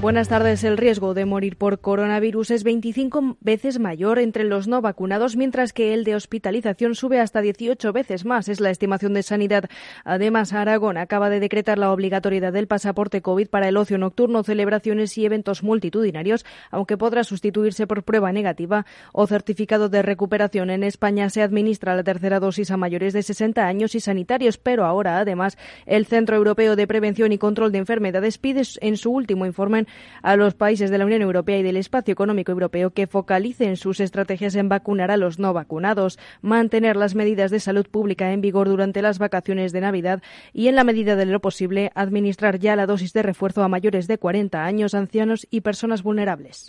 Buenas tardes. El riesgo de morir por coronavirus es 25 veces mayor entre los no vacunados, mientras que el de hospitalización sube hasta 18 veces más. Es la estimación de Sanidad. Además, Aragón acaba de decretar la obligatoriedad del pasaporte COVID para el ocio nocturno, celebraciones y eventos multitudinarios, aunque podrá sustituirse por prueba negativa o certificado de recuperación. En España se administra la tercera dosis a mayores de 60 años y sanitarios, pero ahora, además, el Centro Europeo de Prevención y Control de Enfermedades pide en su último informe a los países de la Unión Europea y del Espacio Económico Europeo que focalicen sus estrategias en vacunar a los no vacunados, mantener las medidas de salud pública en vigor durante las vacaciones de Navidad y, en la medida de lo posible, administrar ya la dosis de refuerzo a mayores de 40 años, ancianos y personas vulnerables.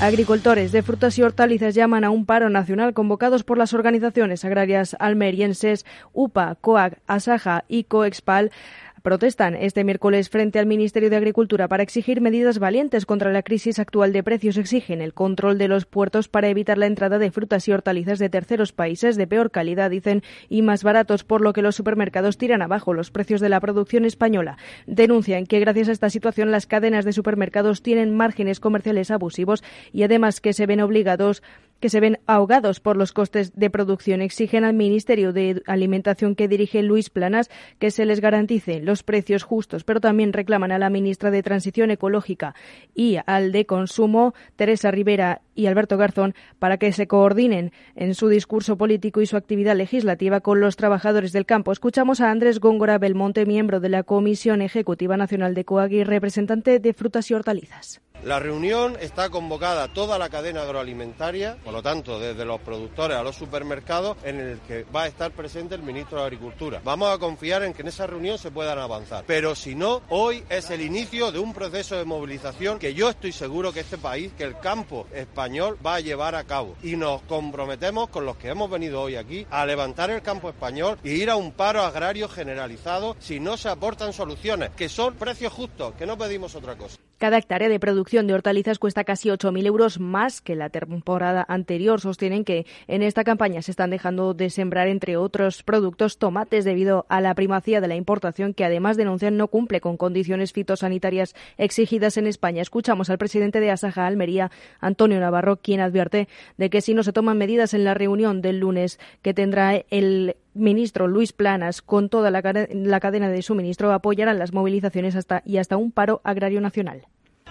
Agricultores de frutas y hortalizas llaman a un paro nacional convocados por las organizaciones agrarias almerienses UPA, COAG, ASAJA y COEXPAL protestan este miércoles frente al Ministerio de Agricultura para exigir medidas valientes contra la crisis actual de precios. Exigen el control de los puertos para evitar la entrada de frutas y hortalizas de terceros países de peor calidad, dicen, y más baratos, por lo que los supermercados tiran abajo los precios de la producción española. Denuncian que gracias a esta situación las cadenas de supermercados tienen márgenes comerciales abusivos y además que se ven obligados que se ven ahogados por los costes de producción. Exigen al Ministerio de Alimentación que dirige Luis Planas que se les garantice los precios justos, pero también reclaman a la ministra de Transición Ecológica y al de Consumo, Teresa Rivera y Alberto Garzón, para que se coordinen en su discurso político y su actividad legislativa con los trabajadores del campo. Escuchamos a Andrés Góngora Belmonte, miembro de la Comisión Ejecutiva Nacional de COAGI, representante de frutas y hortalizas. La reunión está convocada toda la cadena agroalimentaria, por lo tanto, desde los productores a los supermercados, en el que va a estar presente el ministro de Agricultura. Vamos a confiar en que en esa reunión se puedan avanzar. Pero si no, hoy es el inicio de un proceso de movilización que yo estoy seguro que este país, que el campo español va a llevar a cabo. Y nos comprometemos con los que hemos venido hoy aquí a levantar el campo español y ir a un paro agrario generalizado si no se aportan soluciones, que son precios justos, que no pedimos otra cosa. Cada hectárea de producción de hortalizas cuesta casi 8.000 euros más que la temporada anterior. Sostienen que en esta campaña se están dejando de sembrar, entre otros productos, tomates debido a la primacía de la importación que además denuncian no cumple con condiciones fitosanitarias exigidas en España. Escuchamos al presidente de Asaja Almería, Antonio Navarro, quien advierte de que si no se toman medidas en la reunión del lunes que tendrá el ministro Luis Planas con toda la, cadena de suministro apoyarán las movilizaciones hasta y hasta un paro agrario nacional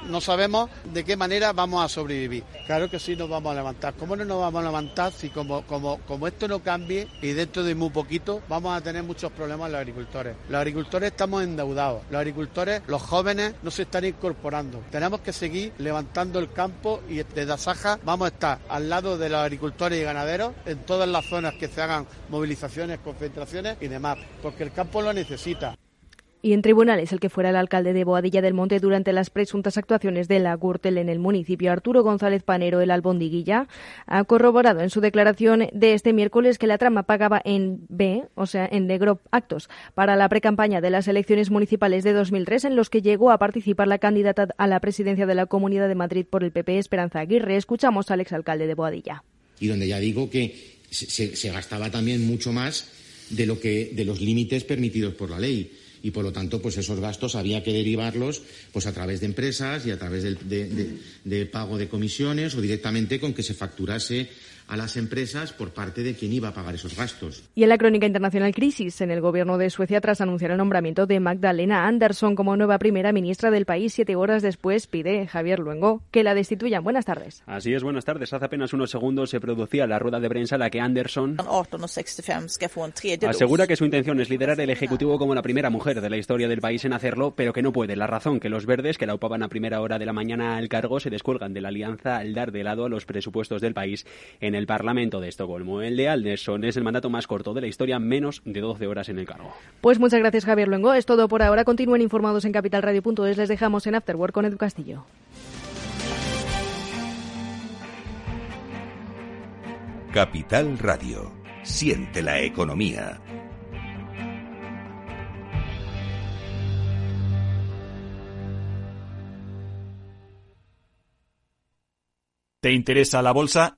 no sabemos de qué manera vamos a sobrevivir. Claro que sí nos vamos a levantar. ¿Cómo no nos vamos a levantar si como, como, como esto no cambie y dentro de muy poquito vamos a tener muchos problemas los agricultores? Los agricultores estamos endeudados. Los agricultores, los jóvenes, no se están incorporando. Tenemos que seguir levantando el campo y desde Asaja vamos a estar al lado de los agricultores y ganaderos en todas las zonas que se hagan movilizaciones, concentraciones y demás, porque el campo lo necesita y en tribunales el que fuera el alcalde de Boadilla del Monte durante las presuntas actuaciones de la Gürtel en el municipio, Arturo González Panero, el albondiguilla, ha corroborado en su declaración de este miércoles que la trama pagaba en B, o sea, en negro, actos para la precampaña de las elecciones municipales de 2003 en los que llegó a participar la candidata a la presidencia de la Comunidad de Madrid por el PP, Esperanza Aguirre. Escuchamos al exalcalde de Boadilla. Y donde ya digo que se, se gastaba también mucho más de lo que de los límites permitidos por la ley y por lo tanto pues esos gastos había que derivarlos pues a través de empresas y a través de pago de comisiones o directamente con que se facturase a las empresas por parte de quien iba a pagar esos gastos. Y en la crónica internacional crisis en el gobierno de Suecia tras anunciar el nombramiento de Magdalena Andersson como nueva primera ministra del país siete horas después pide Javier Luengo que la destituyan. Buenas tardes. Así es, buenas tardes. Hace apenas unos segundos se producía la rueda de prensa en la que Andersson asegura que su intención es liderar el Ejecutivo como la primera mujer de la historia del país en hacerlo, pero que no puede. La razón que los verdes, que la ocupaban a primera hora de la mañana al cargo, se descuelgan de la alianza al dar de lado a los presupuestos del país en el Parlamento de Estocolmo. El de Alderson es el mandato más corto de la historia, menos de 12 horas en el cargo. Pues muchas gracias, Javier Luengo. Es todo por ahora. Continúen informados en capitalradio.es. Les dejamos en Afterwork con Edu Castillo. Capital Radio. Siente la economía. ¿Te interesa la bolsa?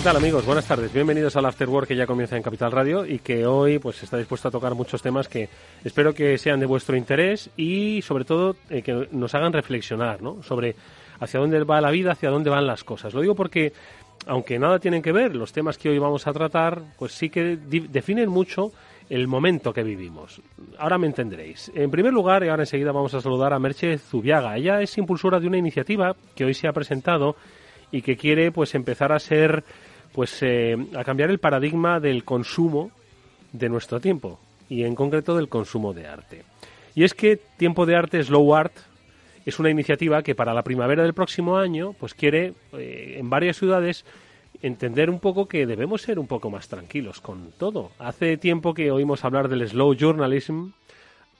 ¿Qué tal amigos? Buenas tardes. Bienvenidos al After Work que ya comienza en Capital Radio y que hoy pues está dispuesto a tocar muchos temas que espero que sean de vuestro interés y sobre todo eh, que nos hagan reflexionar ¿no? sobre hacia dónde va la vida, hacia dónde van las cosas. Lo digo porque aunque nada tienen que ver, los temas que hoy vamos a tratar pues sí que definen mucho el momento que vivimos. Ahora me entenderéis. En primer lugar, y ahora enseguida vamos a saludar a Merche Zubiaga. Ella es impulsora de una iniciativa que hoy se ha presentado y que quiere pues empezar a ser pues eh, a cambiar el paradigma del consumo de nuestro tiempo y en concreto del consumo de arte. Y es que Tiempo de Arte Slow Art es una iniciativa que para la primavera del próximo año pues quiere eh, en varias ciudades entender un poco que debemos ser un poco más tranquilos con todo. Hace tiempo que oímos hablar del slow journalism,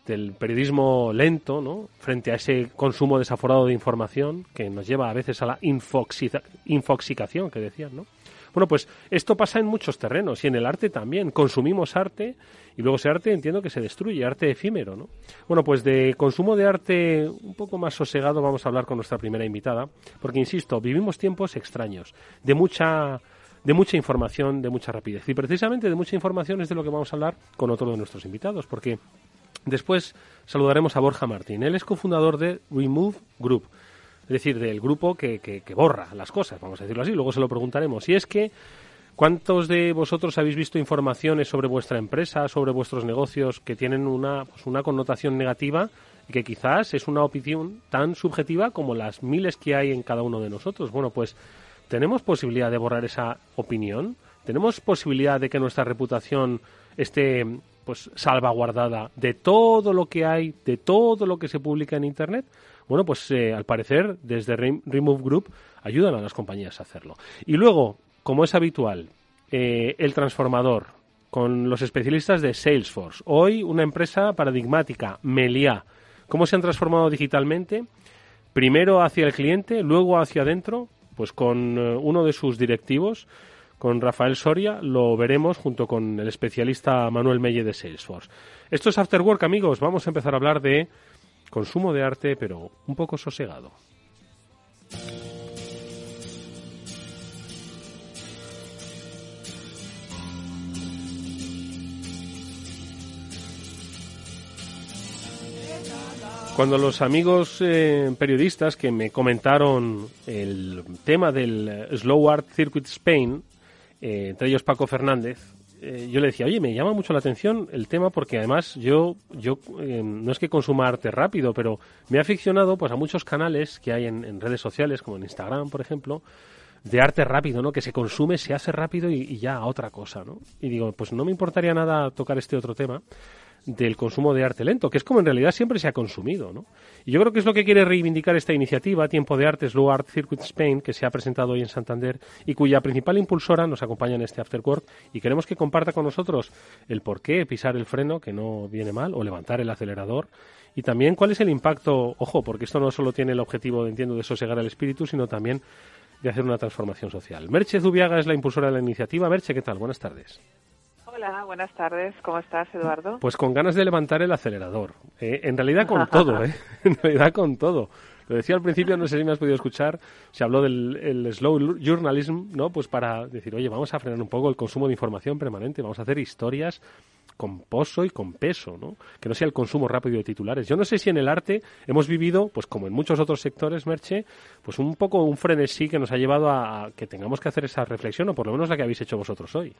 del periodismo lento, ¿no? Frente a ese consumo desaforado de información que nos lleva a veces a la infoxicación que decían, ¿no? Bueno, pues esto pasa en muchos terrenos y en el arte también. Consumimos arte y luego ese arte entiendo que se destruye, arte efímero, ¿no? Bueno, pues de consumo de arte un poco más sosegado vamos a hablar con nuestra primera invitada, porque insisto, vivimos tiempos extraños, de mucha de mucha información, de mucha rapidez. Y precisamente de mucha información es de lo que vamos a hablar con otro de nuestros invitados, porque después saludaremos a Borja Martín. Él es cofundador de Remove Group es decir, del grupo que, que, borra las cosas, vamos a decirlo así, luego se lo preguntaremos. Y es que, ¿cuántos de vosotros habéis visto informaciones sobre vuestra empresa, sobre vuestros negocios que tienen una, pues una connotación negativa y que quizás es una opinión tan subjetiva como las miles que hay en cada uno de nosotros? Bueno, pues tenemos posibilidad de borrar esa opinión, tenemos posibilidad de que nuestra reputación esté pues salvaguardada de todo lo que hay, de todo lo que se publica en internet. Bueno, pues eh, al parecer desde Remove Group ayudan a las compañías a hacerlo. Y luego, como es habitual, eh, el transformador con los especialistas de Salesforce. Hoy una empresa paradigmática, Melia. ¿Cómo se han transformado digitalmente? Primero hacia el cliente, luego hacia adentro, pues con eh, uno de sus directivos, con Rafael Soria, lo veremos junto con el especialista Manuel Melle de Salesforce. Esto es After Work, amigos. Vamos a empezar a hablar de consumo de arte, pero un poco sosegado. Cuando los amigos eh, periodistas que me comentaron el tema del Slow Art Circuit Spain, eh, entre ellos Paco Fernández, eh, yo le decía, oye, me llama mucho la atención el tema porque además yo, yo eh, no es que consuma arte rápido, pero me he aficionado pues a muchos canales que hay en, redes sociales, como en Instagram, por ejemplo, de arte rápido, ¿no? Que se consume, se hace rápido y, y ya a otra cosa, ¿no? Y digo, pues no me importaría nada tocar este otro tema del consumo de arte lento, que es como en realidad siempre se ha consumido. ¿no? Y yo creo que es lo que quiere reivindicar esta iniciativa, Tiempo de Arte, Slow Art Circuit Spain, que se ha presentado hoy en Santander y cuya principal impulsora nos acompaña en este Afterwork y queremos que comparta con nosotros el por qué pisar el freno, que no viene mal, o levantar el acelerador y también cuál es el impacto, ojo, porque esto no solo tiene el objetivo, entiendo, de sosegar el espíritu, sino también de hacer una transformación social. Merche Zubiaga es la impulsora de la iniciativa. Merche, ¿qué tal? Buenas tardes. Hola, buenas tardes. ¿Cómo estás, Eduardo? Pues con ganas de levantar el acelerador. Eh, en realidad con todo, ¿eh? En realidad con todo. Lo decía al principio, no sé si me has podido escuchar, se habló del slow journalism, ¿no? Pues para decir, oye, vamos a frenar un poco el consumo de información permanente, vamos a hacer historias con pozo y con peso, ¿no? Que no sea el consumo rápido de titulares. Yo no sé si en el arte hemos vivido, pues como en muchos otros sectores, Merche, pues un poco un frenesí que nos ha llevado a que tengamos que hacer esa reflexión, o por lo menos la que habéis hecho vosotros hoy.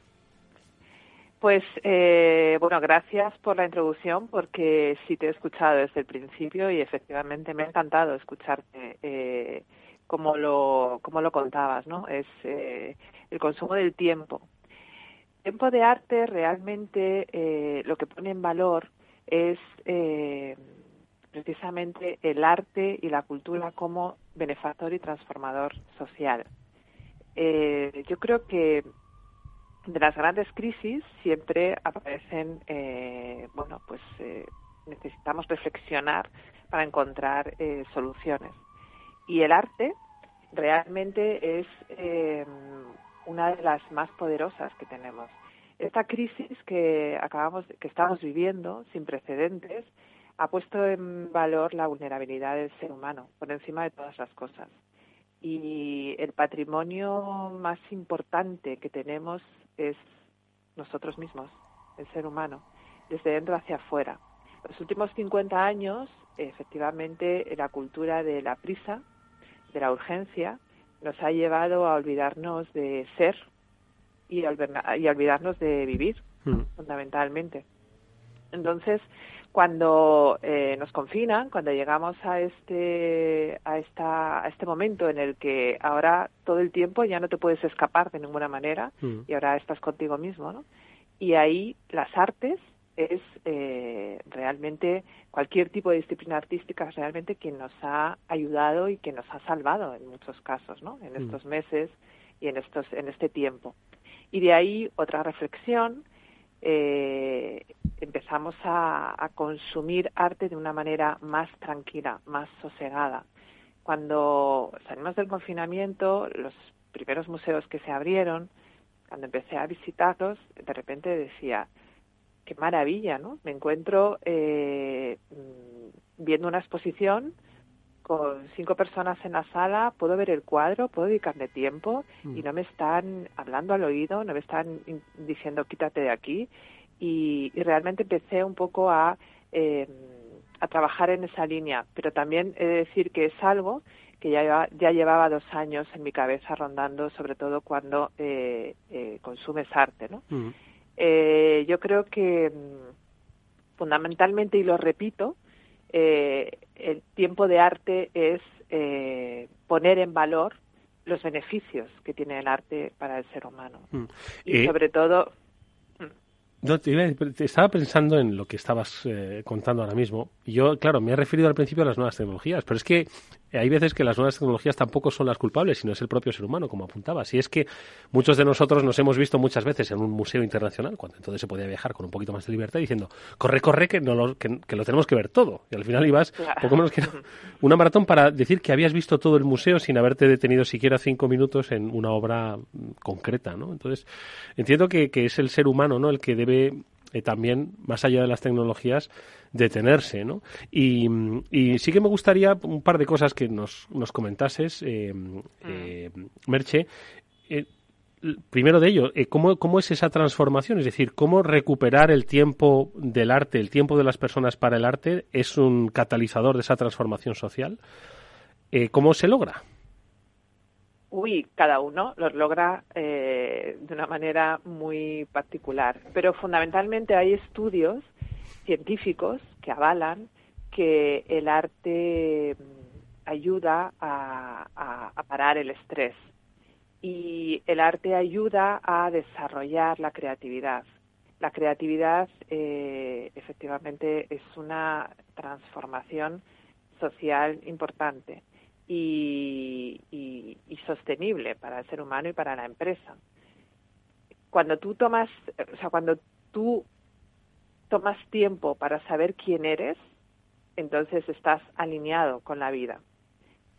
Pues eh, bueno, gracias por la introducción porque sí te he escuchado desde el principio y efectivamente me ha encantado escucharte eh, como lo como lo contabas, ¿no? Es eh, el consumo del tiempo. Tiempo de arte realmente eh, lo que pone en valor es eh, precisamente el arte y la cultura como benefactor y transformador social. Eh, yo creo que de las grandes crisis siempre aparecen, eh, bueno, pues eh, necesitamos reflexionar para encontrar eh, soluciones. Y el arte realmente es eh, una de las más poderosas que tenemos. Esta crisis que acabamos, que estamos viviendo sin precedentes, ha puesto en valor la vulnerabilidad del ser humano por encima de todas las cosas. Y el patrimonio más importante que tenemos es nosotros mismos, el ser humano, desde dentro hacia afuera. Los últimos 50 años, efectivamente, la cultura de la prisa, de la urgencia, nos ha llevado a olvidarnos de ser y a, olvidarnos de vivir, mm. fundamentalmente. Entonces, cuando eh, nos confinan, cuando llegamos a este, a, esta, a este momento en el que ahora todo el tiempo ya no te puedes escapar de ninguna manera mm. y ahora estás contigo mismo, ¿no? Y ahí las artes es eh, realmente cualquier tipo de disciplina artística es realmente quien nos ha ayudado y quien nos ha salvado en muchos casos, ¿no? En mm. estos meses y en estos en este tiempo. Y de ahí otra reflexión eh, empezamos a, a, consumir arte de una manera más tranquila, más sosegada. Cuando salimos del confinamiento, los primeros museos que se abrieron, cuando empecé a visitarlos, de repente decía, qué maravilla, ¿no? Me encuentro eh, viendo una exposición con cinco personas en la sala, puedo ver el cuadro, puedo dedicarle tiempo mm. y no me están hablando al oído, no me están diciendo quítate de aquí y, y realmente empecé un poco a, eh, a trabajar en esa línea, pero también he de decir que es algo que ya, ya llevaba dos años en mi cabeza rondando, sobre todo cuando eh, eh, consumes arte, ¿no? Eh, yo creo que mm, fundamentalmente, y lo repito, eh, el tiempo de arte es eh, poner en valor los beneficios que tiene el arte para el ser humano. Mm. Y eh, sobre todo... No, te, estaba pensando en lo que estabas eh, contando ahora mismo. Yo, claro, me he referido al principio a las nuevas tecnologías, pero es que hay veces que las nuevas tecnologías tampoco son las culpables, sino es el propio ser humano, como apuntaba. Si es que muchos de nosotros nos hemos visto muchas veces en un museo internacional, cuando entonces se podía viajar con un poquito más de libertad, diciendo, corre, corre, que, no lo, que, lo tenemos que ver todo. Y al final ibas poco menos que una maratón para decir que habías visto todo el museo sin haberte detenido siquiera cinco minutos en una obra concreta, ¿no? Entonces, entiendo que, que es el ser humano, ¿no? El que debe eh, también, más allá de las tecnologías, detenerse, ¿no? Y, sí que me gustaría un par de cosas que nos, nos comentases, eh, eh, Merche. Primero de ello, ¿cómo, ¿cómo es esa transformación? Es decir, ¿cómo recuperar el tiempo del arte, el tiempo de las personas para el arte, es un catalizador de esa transformación social? ¿Cómo se logra? Uy, cada uno lo logra eh, de una manera muy particular, pero fundamentalmente hay estudios científicos que avalan que el arte mm, ayuda a, parar el estrés. Y el arte ayuda a desarrollar la creatividad. La creatividad eh, efectivamente es una transformación social importante y, sostenible para el ser humano y para la empresa. Cuando tú tomas, o sea, cuando tú tomas tiempo para saber quién eres, entonces estás alineado con la vida.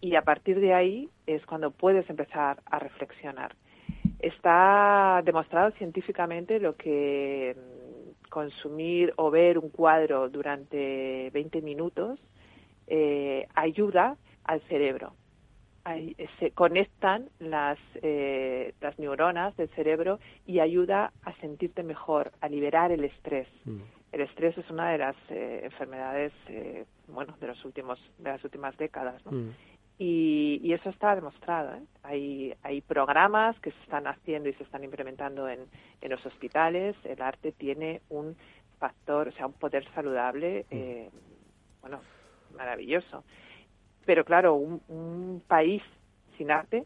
Y a partir de ahí es cuando puedes empezar a reflexionar. Está demostrado científicamente lo que mm, consumir o ver un cuadro durante 20 minutos eh, ayuda al cerebro. se conectan las, eh, las neuronas del cerebro y ayuda a sentirte mejor, a liberar el estrés. Mm. El estrés es una de las eh, enfermedades, bueno, de los últimos, de las últimas décadas, ¿no? Mm. Y, eso está demostrado. ¿eh? Hay, hay programas que se están haciendo y se están implementando en, en los hospitales. El arte tiene un factor, o sea, un poder saludable, mm. eh, bueno, maravilloso. Pero claro, un, un país sin arte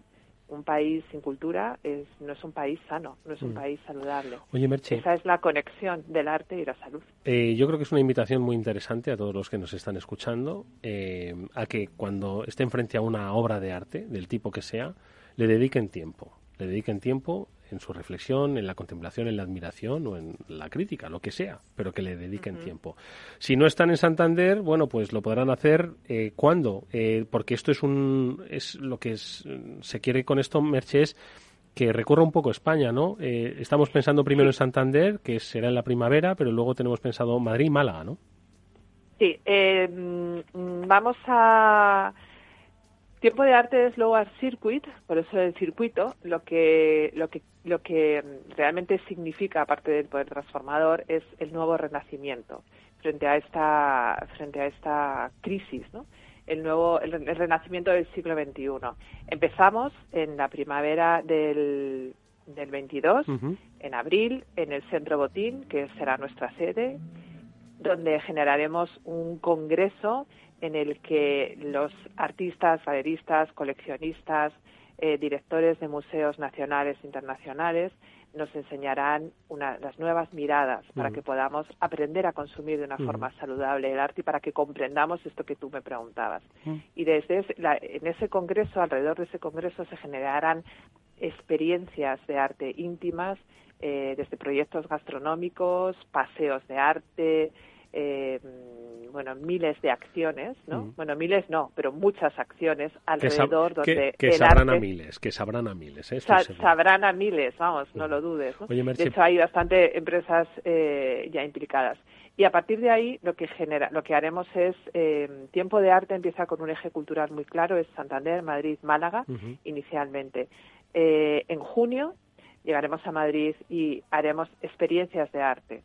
un país sin cultura es, no es un país sano, no es un mm. país saludable. Oye, Merche. Esa es la conexión del arte y la salud. Eh, yo creo que es una invitación muy interesante a todos los que nos están escuchando eh, a que cuando estén frente a una obra de arte, del tipo que sea, le dediquen tiempo. Le dediquen tiempo en su reflexión, en la contemplación, en la admiración o en la crítica, lo que sea, pero que le dediquen tiempo. Si no están en Santander, bueno, pues lo podrán hacer eh, cuando, eh, porque esto es un es lo que se quiere con esto, Merche, es que recorra un poco España, ¿no? Eh, estamos pensando primero en Santander, que será en la primavera, pero luego tenemos pensado Madrid y Málaga, ¿no? Sí, mm, vamos a Tiempo de arte es Low Art Circuit, por eso el circuito, lo que, lo que, lo que realmente significa, aparte del poder transformador, es el nuevo renacimiento frente a esta, frente a esta crisis, ¿no? el nuevo el, renacimiento del siglo XXI. Empezamos en la primavera del, del 22, en abril, en el Centro Botín, que será nuestra sede, donde generaremos un congreso en el que los artistas, galeristas, coleccionistas, eh, directores de museos nacionales e internacionales nos enseñarán las nuevas miradas para que podamos aprender a consumir de una forma saludable el arte y para que comprendamos esto que tú me preguntabas. Y desde en ese congreso, alrededor de ese congreso, se generarán experiencias de arte íntimas, eh, desde proyectos gastronómicos, paseos de arte, eh, bueno, miles de acciones, ¿no? Mm. Bueno, miles no, pero muchas acciones alrededor que donde que, sabrán a miles, que sabrán a miles, ¿eh? sabrán a miles, vamos, no mm. lo dudes. de hecho, hay bastante empresas eh, ya implicadas. Y a partir de ahí, lo que genera, lo que haremos es eh, tiempo de arte empieza con un eje cultural muy claro, es Santander, Madrid, Málaga, inicialmente. Eh, en junio llegaremos a Madrid y haremos experiencias de arte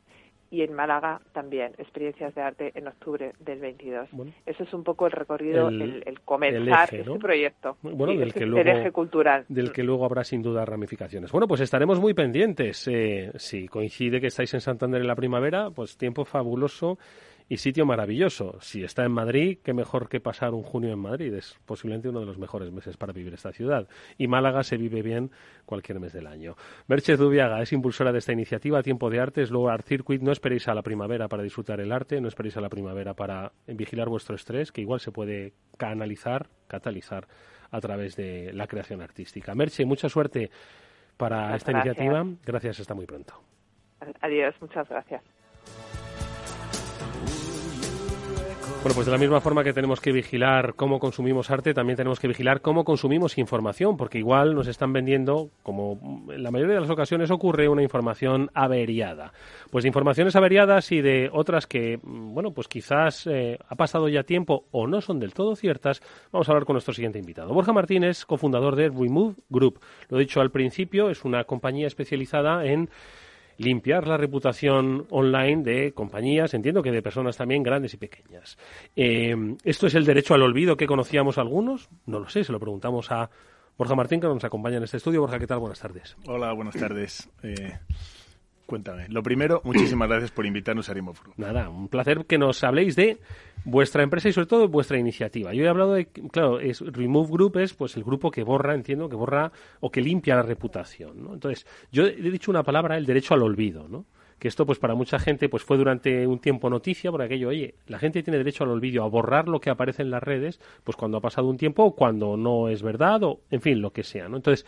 y en Málaga también, experiencias de arte en octubre del 22. Eso es un poco el recorrido, el, comenzar este proyecto. Bueno, del que luego, eje cultural. Del que luego habrá sin duda ramificaciones. Bueno, pues estaremos muy pendientes. Eh, si coincide que estáis en Santander en la primavera, pues tiempo fabuloso y sitio maravilloso. Si está en Madrid, qué mejor que pasar un junio en Madrid. Es posiblemente uno de los mejores meses para vivir esta ciudad. Y Málaga se vive bien cualquier mes del año. Merche Dubiaga es impulsora de esta iniciativa, Tiempo de Arte, es Art Circuit. No esperéis a la primavera para disfrutar el arte, no esperéis a la primavera para vigilar vuestro estrés, que igual se puede canalizar, catalizar a través de la creación artística. Merche, mucha suerte para esta iniciativa. Gracias, hasta muy pronto. Adiós, muchas gracias. Bueno, pues de la misma forma que tenemos que vigilar cómo consumimos arte, también tenemos que vigilar cómo consumimos información, porque igual nos están vendiendo, como en la mayoría de las ocasiones ocurre, una información averiada. Pues de informaciones averiadas y de otras que, bueno, pues quizás eh, ha pasado ya tiempo o no son del todo ciertas, vamos a hablar con nuestro siguiente invitado. Borja Martínez, cofundador de Remove Group. Lo he dicho al principio, es una compañía especializada en limpiar la reputación online de compañías, entiendo que de personas también grandes y pequeñas. Eh, ¿Esto es el derecho al olvido que conocíamos algunos? No lo sé, se lo preguntamos a Borja Martín, que nos acompaña en este estudio. Borja, ¿qué tal? Buenas tardes. Hola, buenas tardes. Eh, Cuéntame. Lo primero, muchísimas gracias por invitarnos a Rimofru. Nada, un placer que nos habléis de vuestra empresa y sobre todo vuestra iniciativa. Yo he hablado de, claro, es Remove Group es pues el grupo que borra, entiendo, que borra o que limpia la reputación, ¿no? Entonces, yo he dicho una palabra, el derecho al olvido, ¿no? que esto pues para mucha gente pues fue durante un tiempo noticia por aquello, oye, la gente tiene derecho al olvido, a borrar lo que aparece en las redes, pues cuando ha pasado un tiempo o cuando no es verdad o en fin, lo que sea, ¿no? Entonces,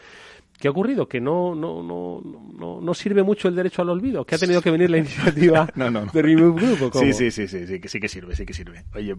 ¿Qué ha ocurrido? Que no, no, no, no, no sirve mucho el derecho al olvido, que ha tenido que venir la iniciativa no, no, de Remove Group. Sí, sí, sí, sí, sí, que sí que sirve, sí que sirve. Oye,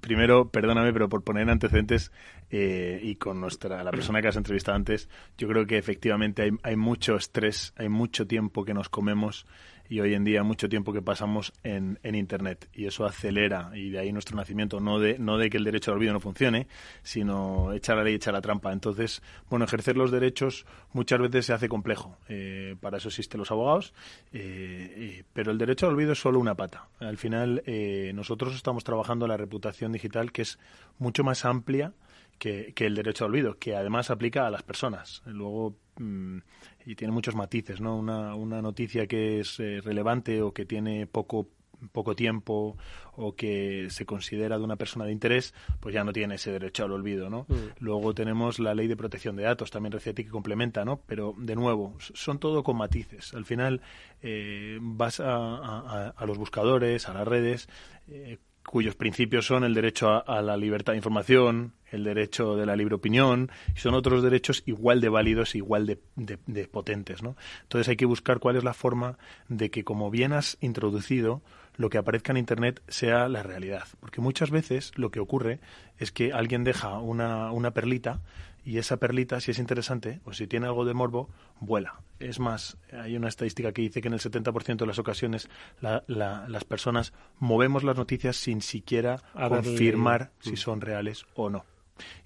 primero, perdóname, pero por poner antecedentes eh, y con nuestra la persona que has entrevistado antes, yo creo que efectivamente hay, hay mucho estrés, hay mucho tiempo que nos comemos y hoy en día mucho tiempo que pasamos en, en, Internet y eso acelera y de ahí nuestro nacimiento, no de, no de que el derecho al olvido no funcione, sino echar la ley, echar la trampa. Entonces, bueno, ejercer los derechos muchas veces se hace complejo. Eh, para eso existen los abogados, eh, pero el derecho al olvido es solo una pata. Al final, eh, nosotros estamos trabajando la reputación digital que es mucho más amplia que, que, el derecho al olvido, que además aplica a las personas. Luego, mm, y tiene muchos matices, ¿no? Una, una noticia que es eh, relevante o que tiene poco poco tiempo o que se considera de una persona de interés, pues ya no tiene ese derecho al olvido, ¿no? Mm. Luego tenemos la ley de protección de datos, también reciente que complementa, ¿no? Pero, de nuevo, son todo con matices. Al final, eh, vas a, a, los buscadores, a las redes, eh, cuyos principios son el derecho a, la libertad de información, el derecho de la libre opinión, y son otros derechos igual de válidos, igual de, de, potentes. ¿no? Entonces hay que buscar cuál es la forma de que, como bien has introducido, lo que aparezca en Internet sea la realidad. Porque muchas veces lo que ocurre es que alguien deja una, una perlita y esa perlita, si es interesante o si tiene algo de morbo, vuela. Es más, hay una estadística que dice que en el 70% de las ocasiones las personas movemos las noticias sin siquiera confirmar si son reales o no.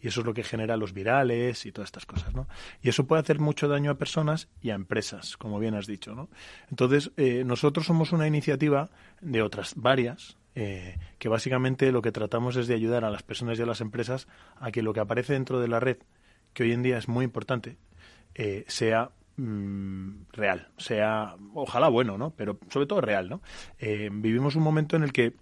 Y eso es lo que genera los virales y todas estas cosas, ¿no? Y eso puede hacer mucho daño a personas y a empresas, como bien has dicho, ¿no? Entonces, eh, nosotros somos una iniciativa de otras varias, eh, que básicamente lo que tratamos es de ayudar a las personas y a las empresas a que lo que aparece dentro de la red que hoy en día es muy importante, eh, sea mm, real, sea ojalá bueno, ¿no? Pero sobre todo real, ¿no? Eh, vivimos un momento en el que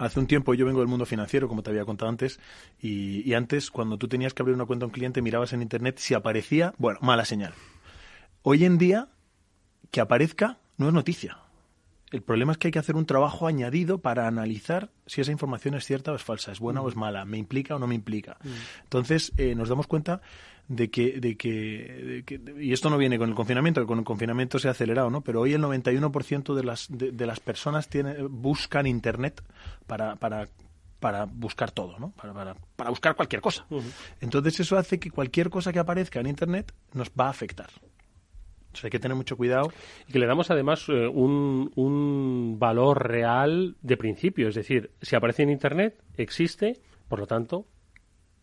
hace un tiempo yo vengo del mundo financiero, como te había contado antes, y, y antes cuando tú tenías que abrir una cuenta a un cliente mirabas en internet si aparecía, bueno, mala señal. Hoy en día que aparezca no es noticia. El problema es que hay que hacer un trabajo añadido para analizar si esa información es cierta o es falsa, es buena o es mm. mala, me implica o no me implica. Mm. Entonces, eh, nos damos cuenta de que, de que, y esto no viene con el confinamiento, que con el confinamiento se ha acelerado, ¿no? Pero hoy el 91% de las, de, las personas tiene, buscan Internet para, para para buscar todo, ¿no? Para, para, para buscar cualquier cosa. Entonces eso hace que cualquier cosa que aparezca en Internet nos va a afectar hay que tener mucho cuidado. Y que le damos además eh, un, un valor real de principio. Es decir, si aparece en Internet, existe, por lo tanto,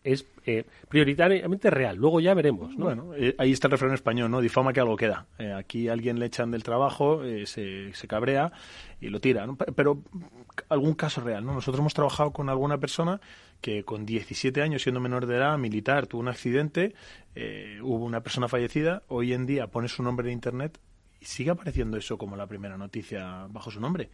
es eh, prioritariamente real. Luego ya veremos. Bueno, eh, ahí está el refrán español, ¿no? Difama que algo queda. Eh, aquí alguien le echan del trabajo, se, se, cabrea y lo tira. Pero algún caso real, ¿no? Nosotros hemos trabajado con alguna persona que con 17 años, siendo menor de edad, militar, tuvo un accidente, hubo una persona fallecida. Hoy en día pone su nombre en Internet y sigue apareciendo eso como la primera noticia bajo su nombre.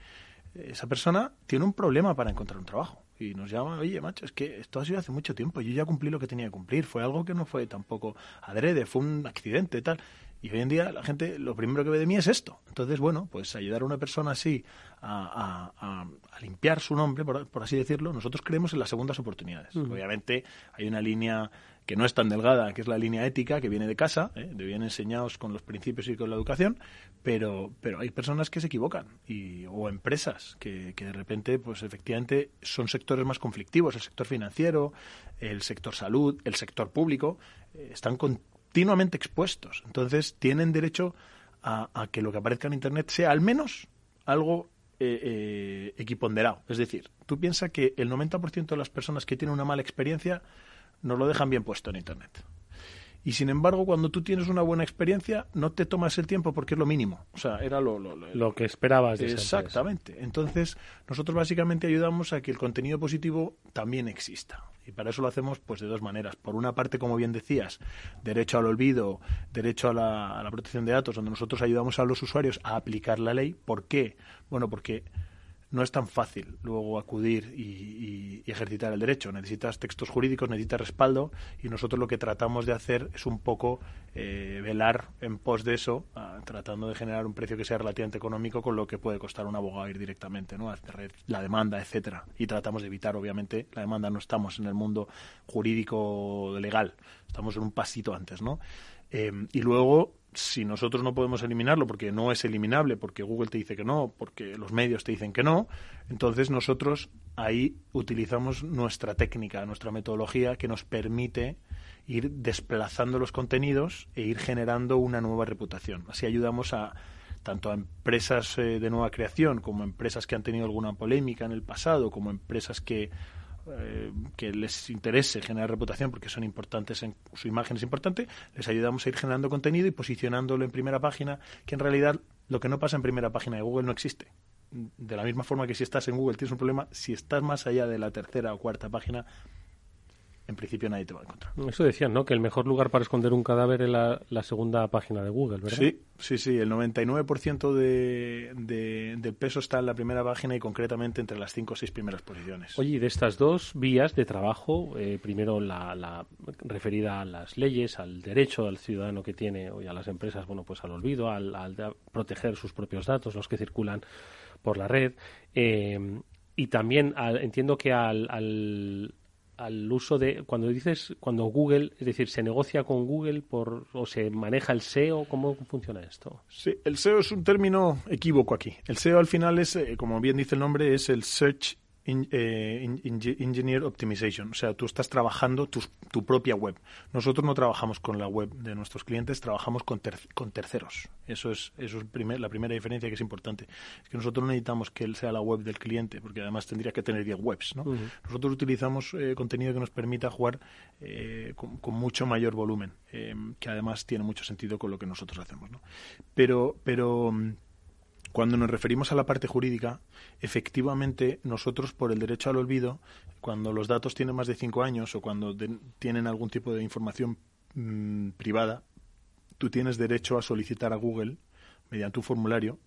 Esa persona tiene un problema para encontrar un trabajo y nos llama, oye, macho, es que esto ha sido hace mucho tiempo, yo ya cumplí lo que tenía que cumplir, fue algo que no fue tampoco adrede, fue un accidente, tal. Y hoy en día la gente lo primero que ve de mí es esto. Entonces, bueno, pues ayudar a una persona así a, a, limpiar su nombre, por, así decirlo, nosotros creemos en las segundas oportunidades. Obviamente hay una línea que no es tan delgada, que es la línea ética, que viene de casa, ¿eh? de bien enseñados con los principios y con la educación, pero, pero hay personas que se equivocan, y, o empresas que, que de repente, pues efectivamente, son sectores más conflictivos, el sector financiero, el sector salud, el sector público, eh, están continuamente expuestos. Entonces, tienen derecho a, que lo que aparezca en Internet sea al menos algo eh, eh, equiponderado. Es decir, tú piensas que el 90% de las personas que tienen una mala experiencia nos lo dejan bien puesto en Internet. Y sin embargo, cuando tú tienes una buena experiencia, no te tomas el tiempo porque es lo mínimo. O sea, era lo, lo, que esperabas. De exactamente. Entonces, nosotros básicamente ayudamos a que el contenido positivo también exista. Y para eso lo hacemos pues de dos maneras. Por una parte, como bien decías, derecho al olvido, derecho a la, a la protección de datos, donde nosotros ayudamos a los usuarios a aplicar la ley. ¿Por qué? Bueno, porque no es tan fácil luego acudir y, ejercitar el derecho. Necesitas textos jurídicos, necesitas respaldo y nosotros lo que tratamos de hacer es un poco eh, velar en pos de eso, ah, tratando de generar un precio que sea relativamente económico con lo que puede costar un abogado ir directamente, ¿no? la demanda, etcétera. Y tratamos de evitar, obviamente, la demanda. No estamos en el mundo jurídico legal, estamos en un pasito antes, ¿no? Eh, y luego, si nosotros no podemos eliminarlo porque no es eliminable, porque Google te dice que no, porque los medios te dicen que no, entonces nosotros ahí utilizamos nuestra técnica, nuestra metodología que nos permite ir desplazando los contenidos e ir generando una nueva reputación. Así ayudamos a tanto a empresas eh, de nueva creación como a empresas que han tenido alguna polémica en el pasado, como empresas que eh, que les interese generar reputación porque son importantes, en, su imagen es importante, les ayudamos a ir generando contenido y posicionándolo en primera página, que en realidad lo que no pasa en primera página de Google no existe. De la misma forma que si estás en Google tienes un problema, si estás más allá de la tercera o cuarta página, en principio nadie te va a encontrar. Eso decían, ¿no? Que el mejor lugar para esconder un cadáver es la, segunda página de Google, ¿verdad? Sí, sí, sí. El 99% de, de, del peso está en la primera página y concretamente entre las cinco o seis primeras posiciones. Oye, y de estas dos vías de trabajo, eh, primero la, referida a las leyes, al derecho al ciudadano que tiene y a las empresas, bueno, pues al olvido, al, proteger sus propios datos, los que circulan por la red. Eh, y también entiendo que al al uso de cuando dices cuando Google es decir se negocia con Google por o se maneja el SEO cómo funciona esto sí el SEO es un término equívoco aquí. El SEO al final es eh, como bien dice el nombre es el search eh, engineer Optimization. O sea, tú estás trabajando tu, propia web. Nosotros no trabajamos con la web de nuestros clientes, trabajamos con, con terceros. Eso es, eso es primer, la primera diferencia que es importante. Es que nosotros no necesitamos que él sea la web del cliente, porque además tendría que tener 10 webs. ¿no? Nosotros utilizamos eh, contenido que nos permita jugar eh, con, mucho mayor volumen, que además tiene mucho sentido con lo que nosotros hacemos. ¿no? Pero, pero mm, cuando nos referimos a la parte jurídica, efectivamente nosotros por el derecho al olvido, cuando los datos tienen más de cinco años o cuando tienen algún tipo de información mm, privada, tú tienes derecho a solicitar a Google, mediante un formulario,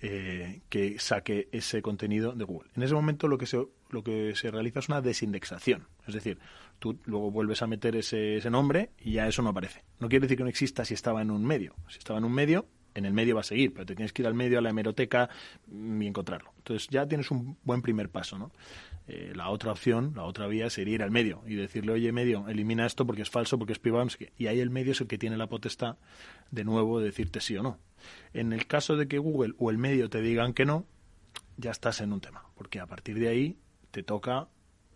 eh, que saque ese contenido de Google. En ese momento lo que se, lo que se realiza es una desindexación. Es decir, tú luego vuelves a meter ese, ese nombre y ya eso no aparece. No quiere decir que no exista si estaba en un medio. Si estaba en un medio, en el medio va a seguir, pero te tienes que ir al medio, a la hemeroteca y encontrarlo. Entonces ya tienes un buen primer paso, ¿no? Eh, la otra opción, la otra vía sería ir al medio y decirle, oye, medio, elimina esto porque es falso, porque es privado, y ahí el medio es el que tiene la potestad de nuevo de decirte sí o no. En el caso de que Google o el medio te digan que no, ya estás en un tema, porque a partir de ahí te toca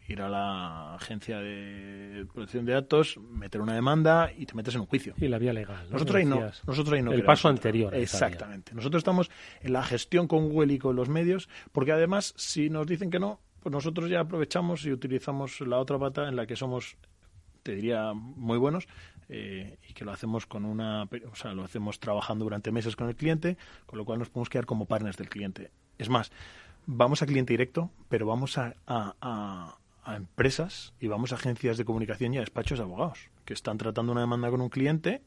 ir a la agencia de protección de datos, meter una demanda y te metes en un juicio. Y la vía legal. Nosotros, ahí no, nosotros ahí no. El paso anterior. Exactamente. Nosotros estamos en la gestión con Google y con los medios, porque además, si nos dicen que no, pues nosotros ya aprovechamos y utilizamos la otra pata en la que somos, te diría, muy buenos. Eh, y que lo hacemos con una, o sea, lo hacemos trabajando durante meses con el cliente, con lo cual nos podemos quedar como partners del cliente. Es más, vamos a cliente directo, pero vamos a, a empresas y vamos a agencias de comunicación y a despachos de abogados que están tratando una demanda con un cliente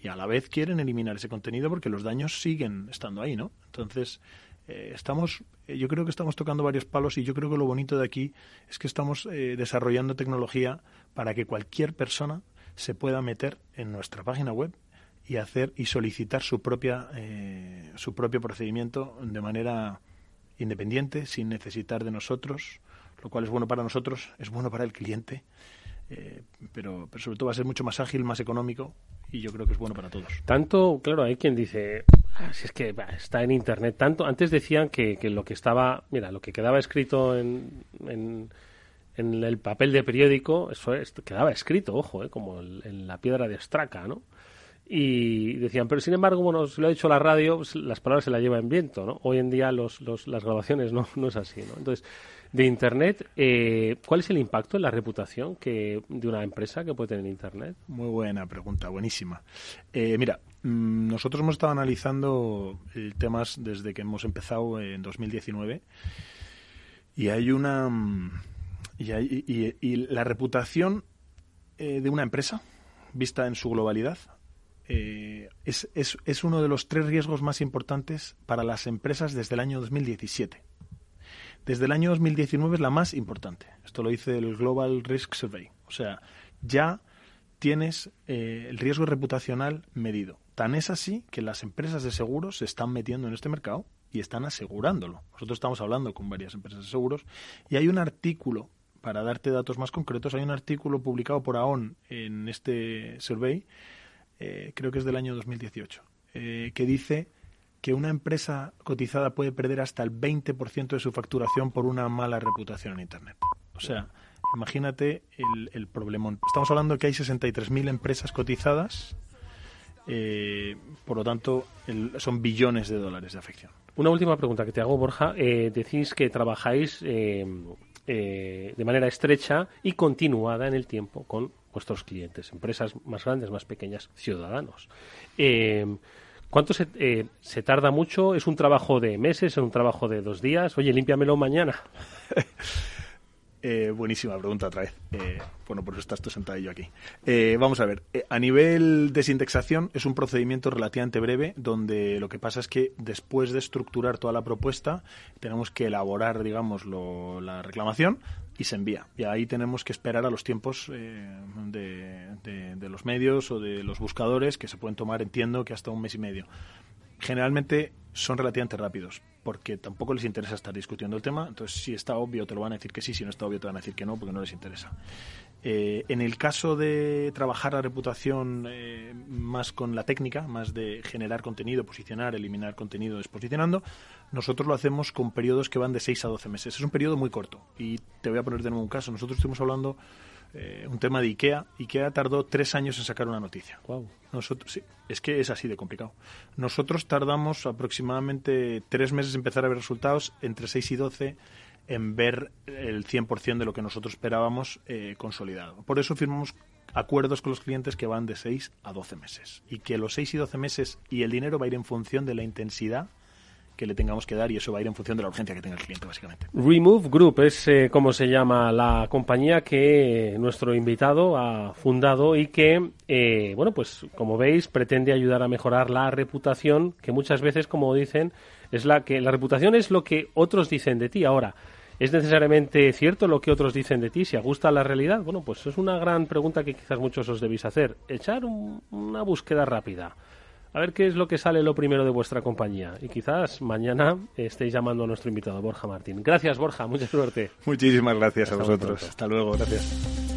y a la vez quieren eliminar ese contenido porque los daños siguen estando ahí, ¿no? Entonces, eh, estamos, eh, yo creo que estamos tocando varios palos y yo creo que lo bonito de aquí es que estamos eh, desarrollando tecnología para que cualquier persona se pueda meter en nuestra página web y hacer y solicitar su propia su propio procedimiento de manera independiente sin necesitar de nosotros lo cual es bueno para nosotros, es bueno para el cliente, eh, pero, pero sobre todo va a ser mucho más ágil, más económico y yo creo que es bueno para todos. Tanto, claro, hay quien dice, ah, si es que está en Internet, tanto, antes decían que, que, lo que estaba, mira, lo que quedaba escrito en, en, el papel de periódico, eso quedaba escrito, ojo, eh, como en la piedra de Estraca, ¿no? y decían, pero sin embargo, bueno, si lo ha dicho la radio, pues, las palabras se las lleva en viento, ¿no? Hoy en día los, los, las grabaciones no, no es así, ¿no? Entonces, de Internet, eh, ¿cuál es el impacto en la reputación que, de una empresa que puede tener Internet? Muy buena pregunta, buenísima. Eh, mira, mm, nosotros hemos estado analizando temas desde que hemos empezado en 2019 y hay una... Mm, y, hay, y, la reputación eh, de una empresa, vista en su globalidad, es, es, es, uno de los tres riesgos más importantes para las empresas desde el año 2017 desde el año 2019 es la más importante. Esto lo dice el Global Risk Survey. O sea, ya tienes eh, el riesgo reputacional medido. Tan es así que las empresas de seguros se están metiendo en este mercado y están asegurándolo. Nosotros estamos hablando con varias empresas de seguros y hay un artículo, para darte datos más concretos, hay un artículo publicado por AON en este survey eh, creo que es del año 2018, eh, que dice que una empresa cotizada puede perder hasta el 20% de su facturación por una mala reputación en Internet. O sea, imagínate el, el problemón. Estamos hablando de que hay 63.000 empresas cotizadas, eh, por lo tanto, son billones de dólares de afección. Una última pregunta que te hago, Borja. Eh, decís que trabajáis eh, de manera estrecha y continuada en el tiempo con vuestros clientes, empresas más grandes, más pequeñas, ciudadanos. ¿Cuánto se, se, tarda mucho? ¿Es un trabajo de meses? ¿Es un trabajo de dos días? Oye, límpiamelo mañana. Eh, buenísima pregunta otra vez. Eh, bueno, por eso estás tú sentado yo aquí. Eh, vamos a ver. a nivel desindexación es un procedimiento relativamente breve donde lo que pasa es que después de estructurar toda la propuesta tenemos que elaborar, digamos, la reclamación y se envía. Y ahí tenemos que esperar a los tiempos de, de los medios o de los buscadores que se pueden tomar, entiendo, que hasta un mes y medio generalmente son relativamente rápidos, porque tampoco les interesa estar discutiendo el tema. Entonces, si está obvio, te lo van a decir que sí, si no está obvio, te van a decir que no, porque no les interesa. Eh, en el caso de trabajar la reputación eh, más con la técnica, más de generar contenido, posicionar, eliminar contenido desposicionando, nosotros lo hacemos con periodos que van de 6 a 12 meses. Es un periodo muy corto. Y te voy a poner de nuevo un caso. Nosotros estuvimos hablando eh, un tema de IKEA. IKEA tardó tres años en sacar una noticia. Nosotros, sí, es que es así de complicado. Nosotros tardamos aproximadamente tres meses en empezar a ver resultados, entre 6 y 12 en ver el 100% de lo que nosotros esperábamos eh, consolidado. Por eso firmamos acuerdos con los clientes que van de 6 a 12 meses. Y que los 6 y 12 meses y el dinero va a ir en función de la intensidad que le tengamos que dar y eso va a ir en función de la urgencia que tenga el cliente, básicamente. Remove Group es eh, como se llama la compañía que nuestro invitado ha fundado y que, eh, bueno, pues como veis, pretende ayudar a mejorar la reputación, que muchas veces, como dicen, es la que la reputación es lo que otros dicen de ti. Ahora, ¿Es necesariamente cierto lo que otros dicen de ti? ¿Se ajusta a la realidad? Bueno, pues es una gran pregunta que quizás muchos os debéis hacer. Echar una búsqueda rápida a ver qué es lo que sale lo primero de vuestra compañía. Y quizás mañana estéis llamando a nuestro invitado, Borja Martín. Gracias, Borja. Mucha suerte. Muchísimas gracias a vosotros. Hasta luego. Gracias.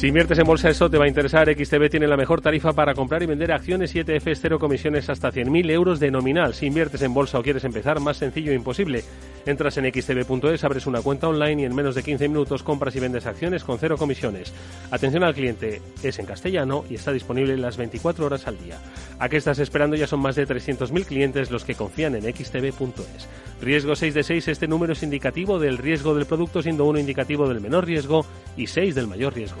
Si inviertes en bolsa, eso te va a interesar. XTB tiene la mejor tarifa para comprar y vender acciones y ETFs, cero comisiones hasta 100.000 euros de nominal. Si inviertes en bolsa o quieres empezar, más sencillo e imposible. Entras en xtb.es, abres una cuenta online y en menos de 15 minutos compras y vendes acciones con cero comisiones. Atención al cliente, es en castellano y está disponible las 24 horas al día. ¿A qué estás esperando? Ya son más de 300.000 clientes los que confían en xtb.es. Riesgo 6 de 6, este número es indicativo del riesgo del producto, siendo uno indicativo del menor riesgo y 6 del mayor riesgo.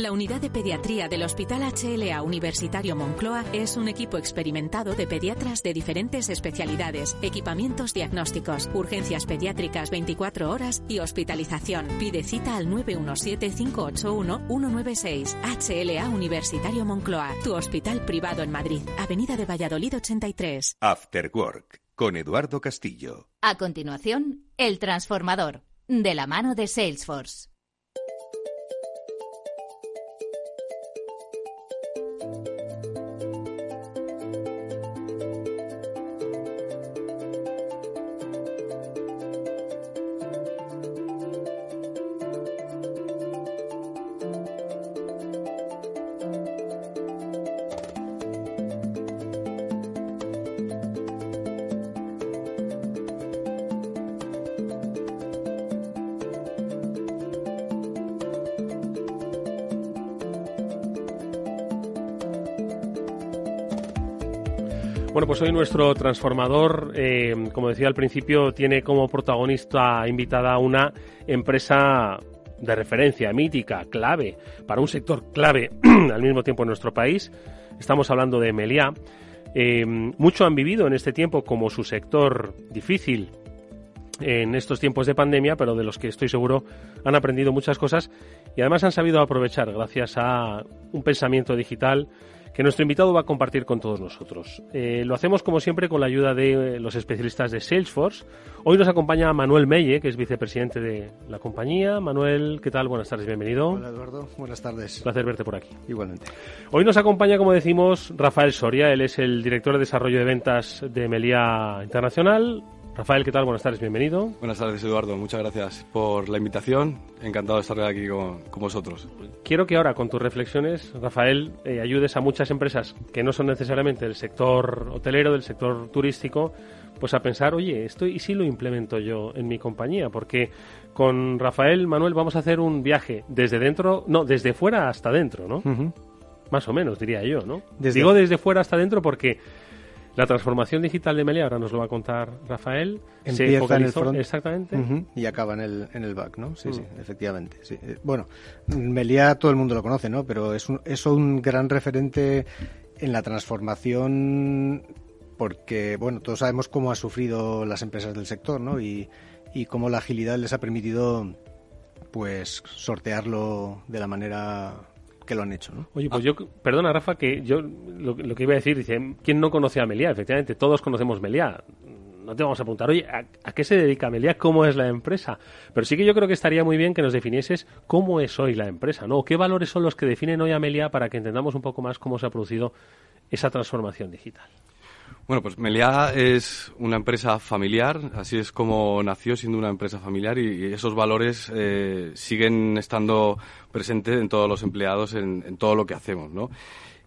La unidad de pediatría del Hospital HLA Universitario Moncloa es un equipo experimentado de pediatras de diferentes especialidades, equipamientos diagnósticos, urgencias pediátricas 24 horas y hospitalización. Pide cita al 917-581-196. HLA Universitario Moncloa, tu hospital privado en Madrid, Avenida de Valladolid 83. After Work, con Eduardo Castillo. A continuación, El Transformador, de la mano de Salesforce. Pues hoy nuestro transformador, eh, como decía al principio, tiene como protagonista invitada una empresa de referencia, mítica, clave, para un sector clave al mismo tiempo en nuestro país. Estamos hablando de Meliá. Eh, mucho han vivido en este tiempo como su sector difícil en estos tiempos de pandemia, pero de los que estoy seguro han aprendido muchas cosas y además han sabido aprovechar gracias a un pensamiento digital que nuestro invitado va a compartir con todos nosotros. Eh, lo hacemos como siempre con la ayuda de eh, los especialistas de Salesforce. Hoy nos acompaña Manuel Melle, que es vicepresidente de la compañía. Manuel, ¿qué tal? Buenas tardes, bienvenido. Hola Eduardo, buenas tardes. Un placer verte por aquí. Igualmente. Hoy nos acompaña, como decimos, Rafael Soria. Él es el director de desarrollo de ventas de Melia Internacional. Rafael, ¿qué tal? Buenas tardes, bienvenido. Buenas tardes, Eduardo. Muchas gracias por la invitación. Encantado de estar aquí con, vosotros. Quiero que ahora, con tus reflexiones, Rafael, eh, ayudes a muchas empresas que no son necesariamente del sector hotelero, del sector turístico, pues a pensar, oye, esto y si lo implemento yo en mi compañía, porque con Rafael, Manuel, vamos a hacer un viaje desde dentro, no, desde fuera hasta dentro, ¿no? Más o menos, diría yo, ¿no? Digo desde fuera hasta dentro porque la transformación digital de Melia, ahora nos lo va a contar Rafael, se focalizó en el exactamente y acaba en el, en el back, ¿no? Sí, sí, mm. efectivamente. Sí. Eh, bueno, Melia todo el mundo lo conoce, ¿no? Pero es un, es un gran referente en la transformación porque, bueno, todos sabemos cómo ha sufrido las empresas del sector, ¿no? Y, y cómo la agilidad les ha permitido, pues, sortearlo de la manera que lo han hecho. ¿no? Oye, pues yo, perdona Rafa, que yo lo, que iba a decir, dice, ¿quién no conoce a Meliá? Efectivamente, todos conocemos Meliá. No te vamos a preguntar, oye, ¿a, qué se dedica Meliá? ¿Cómo es la empresa? Pero sí que yo creo que estaría muy bien que nos definieses cómo es hoy la empresa, ¿no? ¿Qué valores son los que definen hoy a Meliá para que entendamos un poco más cómo se ha producido esa transformación digital? Bueno, pues Meliá es una empresa familiar, así es como nació siendo una empresa familiar y, esos valores eh, siguen estando presentes en todos los empleados, en, todo lo que hacemos, ¿no?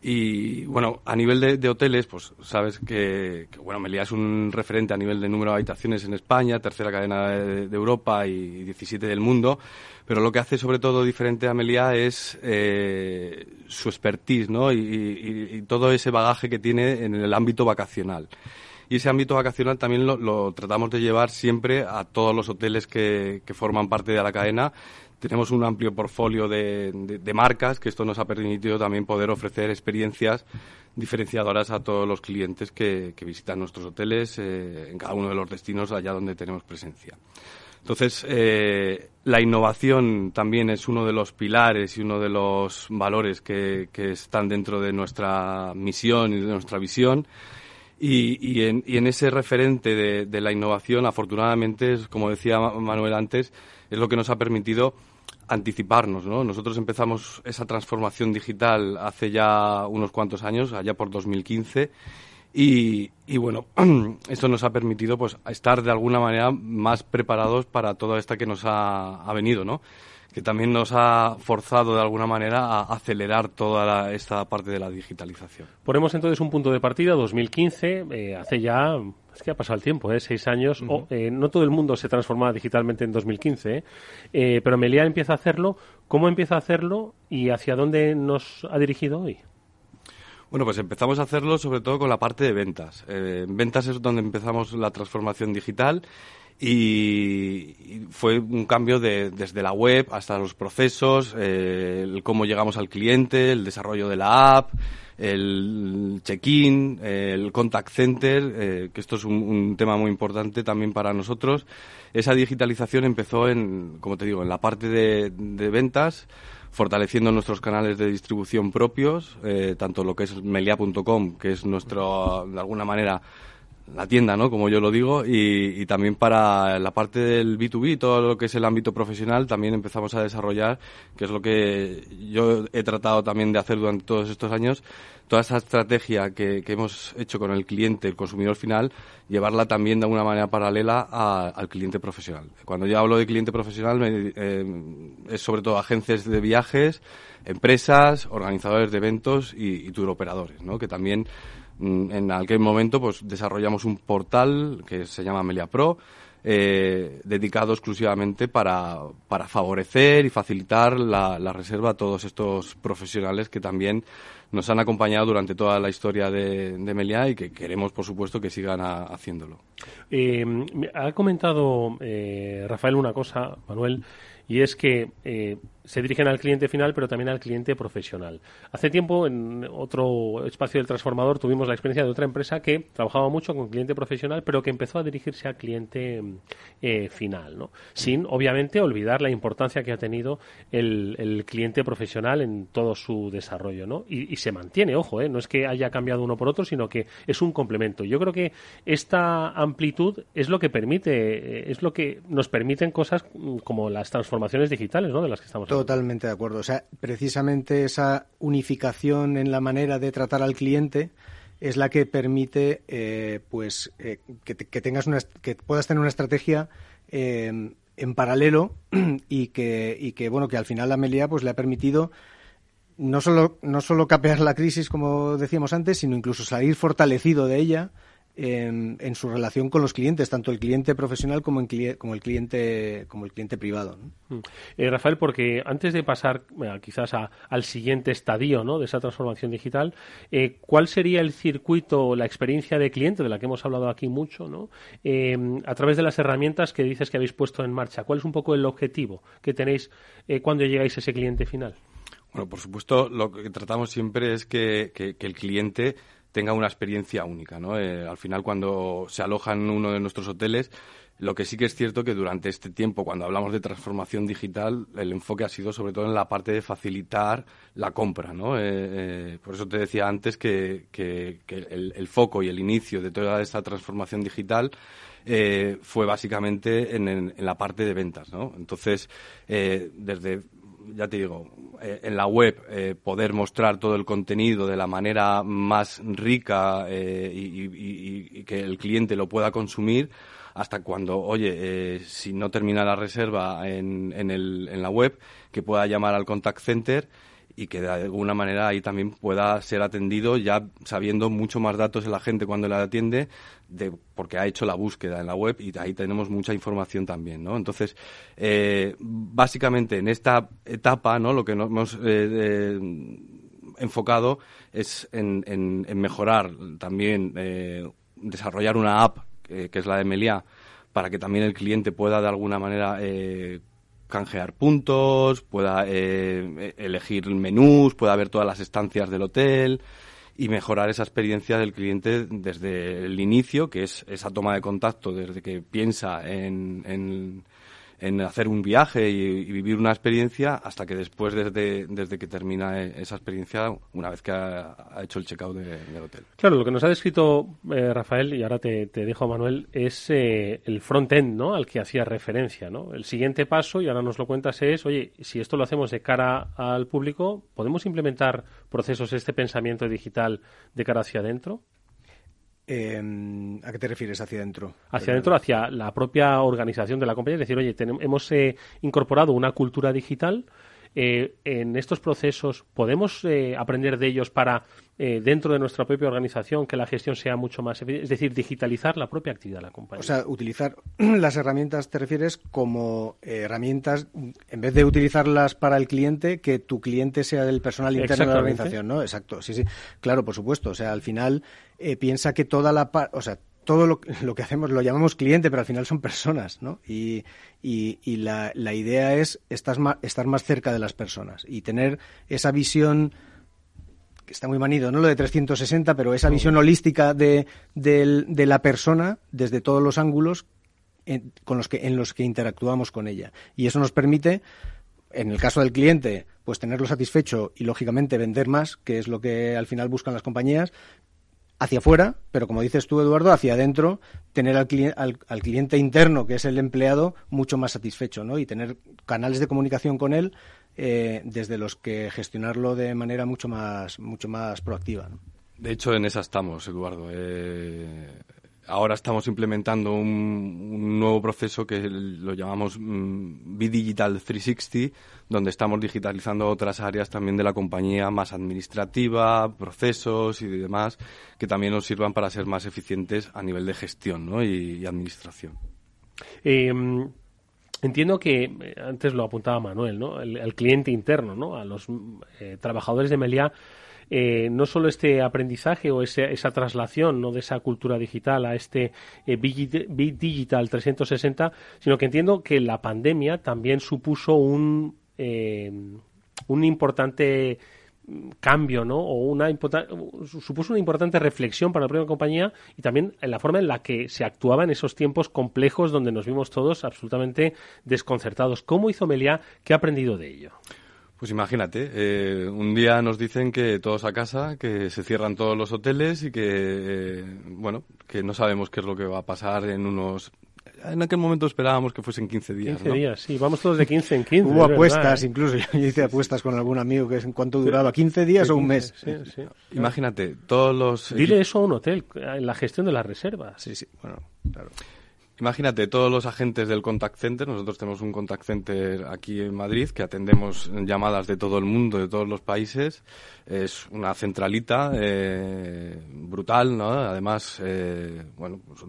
Y bueno, a nivel de, hoteles, pues sabes que, bueno, Meliá es un referente a nivel de número de habitaciones en España, tercera cadena de, Europa y 17 del mundo. Pero lo que hace sobre todo diferente a Meliá es eh, su expertise ¿no? Y, todo ese bagaje que tiene en el ámbito vacacional. Y ese ámbito vacacional también lo, tratamos de llevar siempre a todos los hoteles que, forman parte de la cadena. Tenemos un amplio portfolio de, marcas que esto nos ha permitido también poder ofrecer experiencias diferenciadoras a todos los clientes que, visitan nuestros hoteles eh, en cada uno de los destinos allá donde tenemos presencia. Entonces, eh, la innovación también es uno de los pilares y uno de los valores que, están dentro de nuestra misión y de nuestra visión. Y, en, ese referente de, la innovación, afortunadamente, como decía Manuel antes, es lo que nos ha permitido anticiparnos. ¿no? Nosotros empezamos esa transformación digital hace ya unos cuantos años, allá por 2015 y, bueno, esto nos ha permitido pues estar de alguna manera más preparados para toda esta que nos ha, venido, ¿no? Que también nos ha forzado de alguna manera a acelerar toda esta parte de la digitalización. Ponemos entonces un punto de partida, 2015, eh, hace ya, es que ha pasado el tiempo, ¿eh? seis años, eh, no todo el mundo se transformaba digitalmente en 2015, ¿eh? pero Melia empieza a hacerlo, ¿cómo empieza a hacerlo y hacia dónde nos ha dirigido hoy? Bueno, pues empezamos a hacerlo sobre todo con la parte de ventas. Ventas es donde empezamos la transformación digital y, fue un cambio de, desde la web hasta los procesos, eh, el cómo llegamos al cliente, el desarrollo de la app, el check-in, el contact center, eh, que esto es un, tema muy importante también para nosotros. Esa digitalización empezó en, como te digo, en la parte de, ventas fortaleciendo nuestros canales de distribución propios, eh, tanto lo que es melia.com, que es nuestro, de alguna manera, la tienda, ¿no? Como yo lo digo, y, también para la parte del B2B, todo lo que es el ámbito profesional, también empezamos a desarrollar, que es lo que yo he tratado también de hacer durante todos estos años, toda esa estrategia que, hemos hecho con el cliente, el consumidor final, llevarla también de alguna manera paralela al cliente profesional. Cuando yo hablo de cliente profesional, eh, es sobre todo agencias de viajes, empresas, organizadores de eventos y, y tour operadores, ¿no? Que también en aquel momento pues desarrollamos un portal que se llama Melia Pro eh, dedicado exclusivamente para, para favorecer y facilitar la, reserva a todos estos profesionales que también nos han acompañado durante toda la historia de, de Meliá y que queremos, por supuesto, que sigan haciéndolo. Eh, ha comentado eh, Rafael una cosa, Manuel, y es que se dirigen al cliente final, pero también al cliente profesional. Hace tiempo, en otro espacio del transformador, tuvimos la experiencia de otra empresa que trabajaba mucho con cliente profesional, pero que empezó a dirigirse al cliente eh, final, ¿no? Sin, obviamente, olvidar la importancia que ha tenido el, cliente profesional en todo su desarrollo, ¿no? Y, se mantiene, ojo, ¿eh? no es que haya cambiado uno por otro, sino que es un complemento. Yo creo que esta amplitud es lo que permite, eh, es lo que nos permiten cosas como las transformaciones digitales, ¿no? De las que estamos Totalmente de acuerdo. O sea, precisamente esa unificación en la manera de tratar al cliente es la que permite eh, pues eh, que, tengas una, que puedas tener una estrategia eh, en paralelo y que, y que bueno que al final la Melia pues le ha permitido no solo no solo capear la crisis como decíamos antes sino incluso salir fortalecido de ella en, su relación con los clientes, tanto el cliente profesional como, el cliente como el cliente privado. Mm. Eh, Rafael, porque antes de pasar quizás al siguiente estadio ¿no? de esa transformación digital, eh, ¿cuál sería el circuito o la experiencia de cliente de la que hemos hablado aquí mucho, ¿no? Eh, a través de las herramientas que dices que habéis puesto en marcha? ¿Cuál es un poco el objetivo que tenéis cuando llegáis a ese cliente final? Bueno, por supuesto, lo que tratamos siempre es que el cliente tenga una experiencia única. ¿no? Eh, al final, cuando se aloja en uno de nuestros hoteles, lo que sí que es cierto que durante este tiempo, cuando hablamos de transformación digital, el enfoque ha sido sobre todo en la parte de facilitar la compra. ¿no? Eh, eh, por eso te decía antes que, el, foco y el inicio de toda esta transformación digital fue básicamente en, en, la parte de ventas. ¿no? Entonces, desde ya te digo, eh, en la web eh, poder mostrar todo el contenido de la manera más rica eh, y, que el cliente lo pueda consumir hasta cuando, oye, si no termina la reserva en, en, el, en la web, que pueda llamar al contact center y que de alguna manera ahí también pueda ser atendido ya sabiendo mucho más datos de la gente cuando la atiende de, porque ha hecho la búsqueda en la web y ahí tenemos mucha información también, ¿no? Entonces, eh, básicamente en esta etapa, ¿no? Lo que nos hemos eh, enfocado es en, en, mejorar también, eh, desarrollar una app que es la de Melia para que también el cliente pueda de alguna manera canjear puntos, pueda eh, elegir menús, pueda ver todas las estancias del hotel y mejorar esa experiencia del cliente desde el inicio, que es esa toma de contacto, desde que piensa en, en hacer un viaje y, vivir una experiencia hasta que después, desde, desde que termina e, esa experiencia, una vez que ha, hecho el checkout de, del hotel. Claro, lo que nos ha descrito eh, Rafael, y ahora te, te dejo, Manuel, es eh, el front-end ¿no? al que hacía referencia. ¿no? El siguiente paso, y ahora nos lo cuentas, es, oye, si esto lo hacemos de cara al público, ¿podemos implementar procesos, este pensamiento digital de cara hacia adentro? Eh, ¿A qué te refieres hacia adentro? Hacia adentro, hacia la propia organización de la compañía. Es decir, oye, hemos eh, incorporado una cultura digital. Eh, en estos procesos podemos eh, aprender de ellos para dentro de nuestra propia organización que la gestión sea mucho más es decir digitalizar la propia actividad de la compañía o sea utilizar las herramientas te refieres como herramientas en vez de utilizarlas para el cliente que tu cliente sea del personal interno de la organización no exacto sí sí. Claro por supuesto. O sea al final eh, piensa que toda la o sea, todo lo, lo, que hacemos lo llamamos cliente, pero al final son personas, ¿no? Y, y, la, la, idea es estar más, estar más cerca de las personas y tener esa visión que está muy manido, no lo de 360, pero esa visión holística de, de, la persona desde todos los ángulos en, con los que, en los que interactuamos con ella. Y eso nos permite en el caso del cliente, pues tenerlo satisfecho y lógicamente vender más, que es lo que al final buscan las compañías, hacia afuera, pero como dices tú, Eduardo, hacia adentro, tener al, al, cliente interno, que es el empleado, mucho más satisfecho, ¿no? Y tener canales de comunicación con él eh, desde los que gestionarlo de manera mucho más, mucho más proactiva. De hecho, en esa estamos, Eduardo. Eh, ahora estamos implementando un, nuevo proceso que lo llamamos mm, B-Digital 360, donde estamos digitalizando otras áreas también de la compañía, más administrativa, procesos y demás, que también nos sirvan para ser más eficientes a nivel de gestión y administración. Em, entiendo que eh, antes lo apuntaba Manuel, ¿no? El, cliente interno, ¿no? A los eh, trabajadores de Meliá eh, no solo este aprendizaje o esa traslación ¿no? de esa cultura digital a este eh, Big Digital 360, sino que entiendo que la pandemia también supuso un, eh, un importante cambio, ¿no? O una supuso una importante reflexión para la propia compañía y también en la forma en la que se actuaba en esos tiempos complejos donde nos vimos todos absolutamente desconcertados. ¿Cómo hizo Meliá? ¿Qué ha aprendido de ello? Pues imagínate, eh, un día nos dicen que todos a casa, que se cierran todos los hoteles y que, eh, bueno, que no sabemos qué es lo que va a pasar en unos... En aquel momento esperábamos que fuesen 15 días. 15 días, sí, vamos todos de 15 en 15. Hubo apuestas, ¿eh? incluso yo hice apuestas con algún amigo que es en cuánto duraba, 15 días o un mes. Sí, sí. Imagínate, todos los... Dile eso a un hotel, en la gestión de las reservas. Sí, sí, bueno, claro. Imagínate, todos los agentes del contact center, nosotros tenemos un contact center aquí en Madrid que atendemos llamadas de todo el mundo, de todos los países. Es una centralita eh, brutal, ¿no? Además, eh, bueno, pues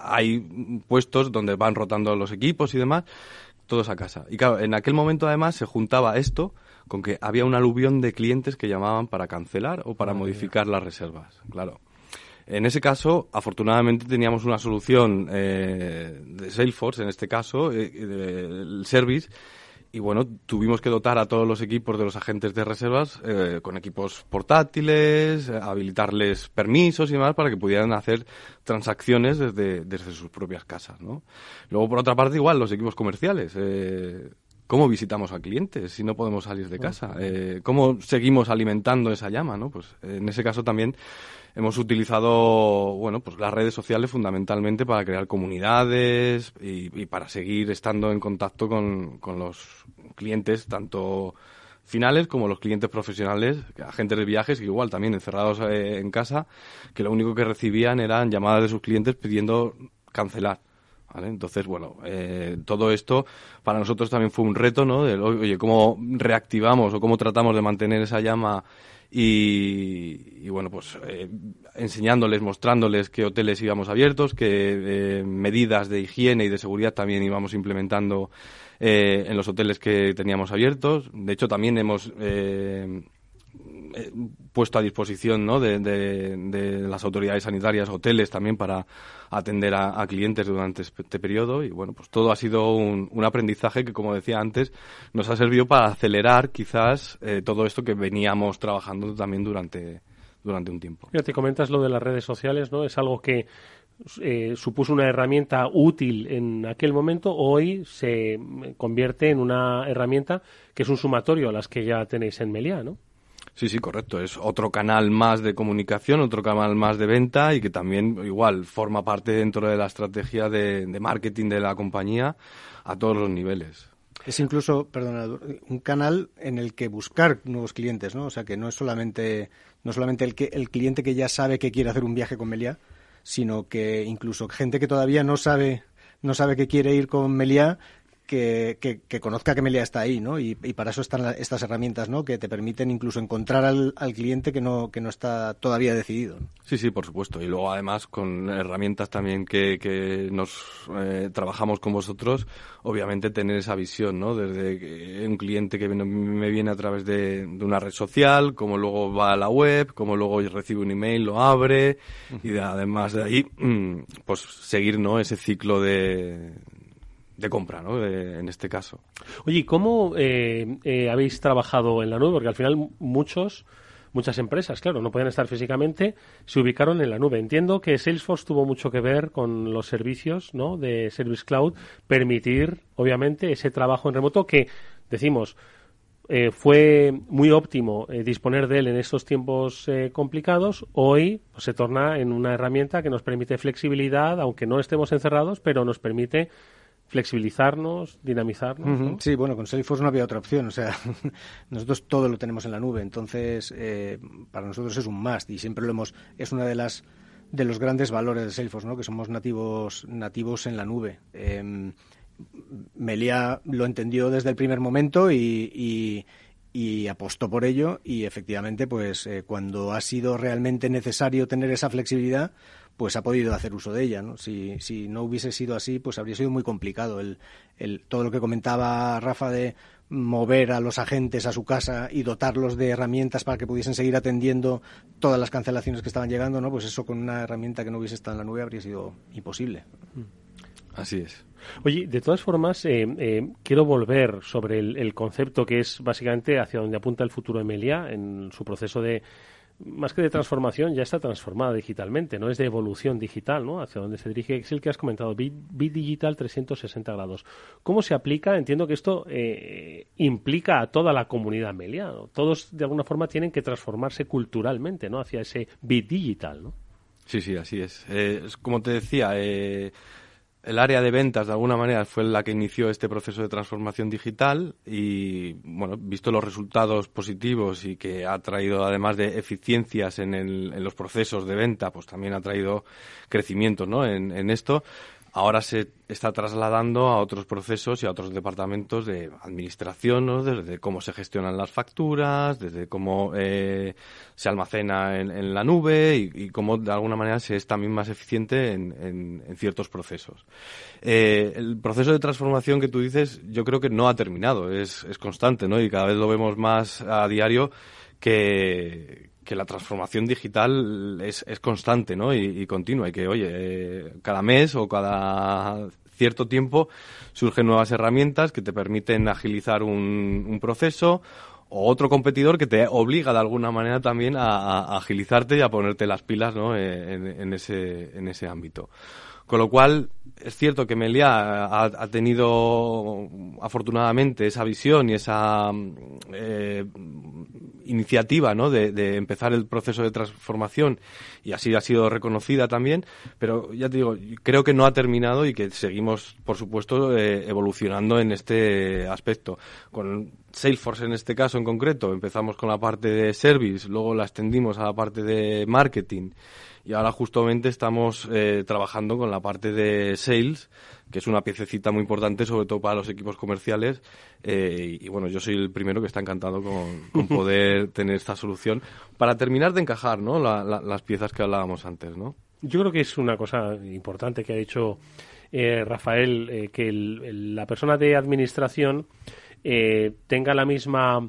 hay puestos donde van rotando los equipos y demás, todos a casa. Y claro, en aquel momento además se juntaba esto con que había un aluvión de clientes que llamaban para cancelar o para modificar las reservas. Claro, en ese caso, afortunadamente teníamos una solución eh, de Salesforce, en este caso, eh, el service, y bueno, tuvimos que dotar a todos los equipos de los agentes de reservas eh, con equipos portátiles, habilitarles permisos y demás para que pudieran hacer transacciones desde, desde sus propias casas, ¿no? Luego, por otra parte, igual, los equipos comerciales. ¿Cómo visitamos a clientes si no podemos salir de casa? ¿Cómo seguimos alimentando esa llama? ¿no? Pues en ese caso también hemos utilizado bueno pues las redes sociales fundamentalmente para crear comunidades y, para seguir estando en contacto con, los clientes tanto finales como los clientes profesionales, agentes de viajes, que igual también encerrados eh, en casa, que lo único que recibían eran llamadas de sus clientes pidiendo cancelar. Entonces, bueno, eh, todo esto para nosotros también fue un reto, ¿no? De, oye, ¿cómo reactivamos o cómo tratamos de mantener esa llama y, bueno, pues eh, enseñándoles, mostrándoles qué hoteles íbamos abiertos, qué eh, medidas de higiene y de seguridad también íbamos implementando eh, en los hoteles que teníamos abiertos. De hecho, también hemos puesto a disposición ¿no? de, las autoridades sanitarias, hoteles también para atender a, clientes durante este periodo y bueno, pues todo ha sido un, aprendizaje que, como decía antes, nos ha servido para acelerar quizás eh, todo esto que veníamos trabajando también durante, durante un tiempo. te comentas lo de las redes sociales, ¿no? Es algo que eh, supuso una herramienta útil en aquel momento, hoy se convierte en una herramienta que es un sumatorio a las que ya tenéis en Meliá, ¿no? Sí, sí, correcto. Es otro canal más de comunicación, otro canal más de venta y que también igual forma parte dentro de la estrategia de, marketing de la compañía a todos los niveles. Es incluso, perdona, un canal en el que buscar nuevos clientes, ¿no? O sea, que no es solamente, no solamente el, que, el cliente que ya sabe que quiere hacer un viaje con Meliá, sino que incluso gente que todavía no sabe no sabe que quiere ir con Meliá que, que, conozca que Melia está ahí, ¿no? Y, para eso están estas herramientas, ¿no? Que te permiten incluso encontrar al, cliente que no, que no está todavía decidido. Sí, sí, por supuesto. Y luego además con herramientas también que, que nos eh, trabajamos con vosotros, obviamente tener esa visión, ¿no? Desde un cliente que me viene a través de, una red social, como luego va a la web, como luego recibe un email, lo abre, y además de ahí, mm, pues seguir, ¿no? Ese ciclo de de compra, ¿no? en este caso. Oye, ¿cómo eh, eh, habéis trabajado en la nube? Porque al final muchos, muchas empresas, claro, no pueden estar físicamente, se ubicaron en la nube. Entiendo que Salesforce tuvo mucho que ver con los servicios, ¿no? De Service Cloud, permitir, obviamente, ese trabajo en remoto que, decimos, eh, fue muy óptimo disponer de él en estos tiempos complicados. Hoy pues, se torna en una herramienta que nos permite flexibilidad, aunque no estemos encerrados, pero nos permite flexibilizarnos, dinamizarnos. Sí, bueno, con Salesforce no había otra opción. O sea, nosotros todo lo tenemos en la nube, entonces eh, para nosotros es un must y siempre lo hemos. Es una de las de los grandes valores de Salesforce, ¿no? Que somos nativos nativos en la nube. Eh, Melia lo entendió desde el primer momento y, y, apostó por ello y efectivamente, pues eh, cuando ha sido realmente necesario tener esa flexibilidad, pues ha podido hacer uso de ella. ¿no? Si, si no hubiese sido así, pues habría sido muy complicado. El, el, todo lo que comentaba Rafa de mover a los agentes a su casa y dotarlos de herramientas para que pudiesen seguir atendiendo todas las cancelaciones que estaban llegando, ¿no? Pues eso con una herramienta que no hubiese estado en la nube habría sido imposible. Así es. Oye, de todas formas, eh, eh, quiero volver sobre el, el, concepto que es básicamente hacia donde apunta el futuro de Melia en su proceso de, más que de transformación, ya está transformada digitalmente, no es de evolución digital, ¿no? Hacia donde se dirige es el que has comentado, Bit, Digital 360 grados. ¿Cómo se aplica? Entiendo que esto eh, implica a toda la comunidad Melia. Todos, de alguna forma, tienen que transformarse culturalmente, ¿no? Hacia ese Bit Digital, ¿no? Sí, sí, así es. Eh, como te decía, eh, el área de ventas de alguna manera fue la que inició este proceso de transformación digital y bueno visto los resultados positivos y que ha traído además de eficiencias en, el, en los procesos de venta pues también ha traído crecimiento ¿no? en, en esto ahora se está trasladando a otros procesos y a otros departamentos de administración, desde cómo se gestionan las facturas, desde cómo eh, se almacena en, la nube y, cómo de alguna manera se es también más eficiente en, ciertos procesos. Eh, el proceso de transformación que tú dices yo creo que no ha terminado, es, es constante ¿no? y cada vez lo vemos más a diario que, que la transformación digital es, es constante ¿no? y, y, continua y que, oye, eh, cada mes o cada cierto tiempo surgen nuevas herramientas que te permiten agilizar un, un proceso o otro competidor que te obliga de alguna manera también a, agilizarte y a ponerte las pilas ¿no? Eh, en, ese, en ese ámbito. Con lo cual, es cierto que Melia ha, tenido afortunadamente esa visión y esa eh, iniciativa ¿no? de, empezar el proceso de transformación y así ha sido reconocida también, pero ya te digo, creo que no ha terminado y que seguimos, por supuesto, eh, evolucionando en este aspecto. Con Salesforce en este caso en concreto, empezamos con la parte de service, luego la extendimos a la parte de marketing y ahora justamente estamos eh, trabajando con la parte de sales, que es una piececita muy importante, sobre todo para los equipos comerciales. Eh, y, bueno, yo soy el primero que está encantado con, poder tener esta solución para terminar de encajar ¿no? las piezas que hablábamos antes. ¿no? Yo creo que es una cosa importante que ha dicho eh, Rafael, que la persona de administración tenga la misma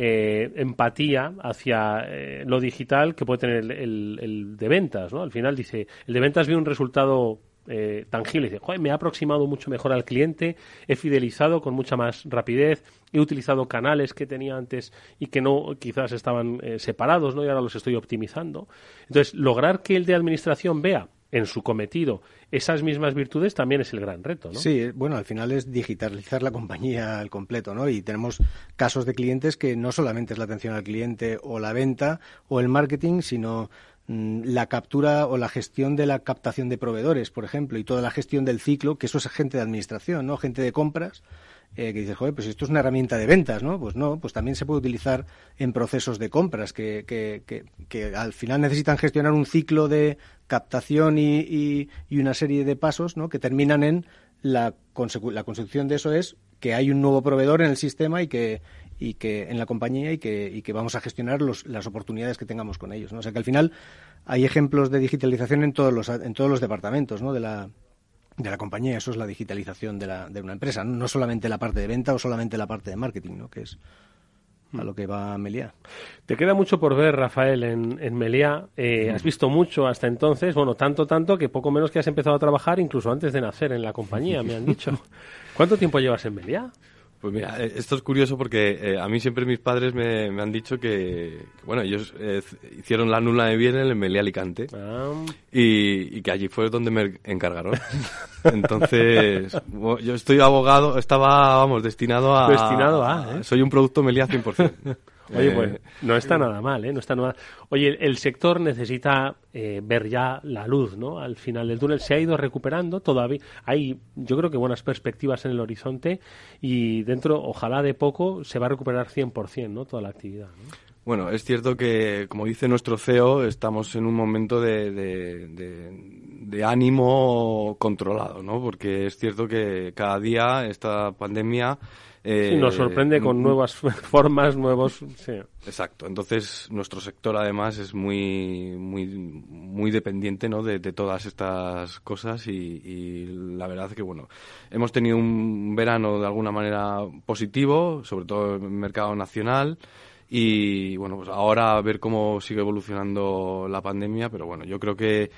eh, empatía hacia eh, lo digital que puede tener el, el, de ventas, ¿no? Al final dice, el de ventas ve un resultado eh, tangible. Dice, Joder, me ha aproximado mucho mejor al cliente, he fidelizado con mucha más rapidez, he utilizado canales que tenía antes y que no quizás estaban separados, ¿no? Y ahora los estoy optimizando. Entonces, lograr que el de administración vea en su cometido esas mismas virtudes también es el gran reto, ¿no? Sí, bueno, al final es digitalizar la compañía al completo, ¿no? Y tenemos casos de clientes que no solamente es la atención al cliente o la venta o el marketing, sino mm, la captura o la gestión de la captación de proveedores, por ejemplo, y toda la gestión del ciclo, que eso es gente de administración, ¿no? Gente de compras eh, que dices, joder, pues esto es una herramienta de ventas, ¿no? Pues no, pues también se puede utilizar en procesos de compras que, que, que, que al final necesitan gestionar un ciclo de captación y, y, una serie de pasos, ¿no? Que terminan en la, la consecución de eso es que hay un nuevo proveedor en el sistema y que, y que en la compañía y que, y que vamos a gestionar los, las oportunidades que tengamos con ellos. ¿no? O sea que al final hay ejemplos de digitalización en todos los, en todos los departamentos ¿no? de, la, de la compañía. Eso es la digitalización de, la, de una empresa, ¿no? no solamente la parte de venta o solamente la parte de marketing, ¿no? que es a lo que va Meliá. Te queda mucho por ver, Rafael, en, en Meliá. Eh, has visto mucho hasta entonces, bueno, tanto, tanto que poco menos que has empezado a trabajar incluso antes de nacer en la compañía, me han dicho. ¿Cuánto tiempo llevas en Meliá? Pues mira, eh, esto es curioso porque eh, a mí siempre mis padres me, me han dicho que, que bueno, ellos eh, hicieron la nula de bien en el Melé Alicante ah. y, y, que allí fue donde me encargaron. Entonces, yo estoy abogado, estaba, vamos, destinado a... Destinado a, ¿eh? Soy un producto Melé 100%. Oye, pues no está nada mal, ¿eh? No está nada... Oye, el, el sector necesita eh, ver ya la luz, ¿no? Al final del túnel se ha ido recuperando, todavía hay, yo creo que buenas perspectivas en el horizonte y dentro, ojalá de poco, se va a recuperar 100%, ¿no? Toda la actividad, ¿no? Bueno, es cierto que, como dice nuestro CEO, estamos en un momento de, de, de, de, ánimo controlado, ¿no? Porque es cierto que cada día esta pandemia sí, nos sorprende con nuevas formas, nuevos... Sí. Exacto. Entonces, nuestro sector además es muy, muy, muy dependiente ¿no? de, todas estas cosas y, y, la verdad que, bueno, hemos tenido un verano de alguna manera positivo, sobre todo en el mercado nacional. Y bueno, pues ahora a ver cómo sigue evolucionando la pandemia, pero bueno, yo creo que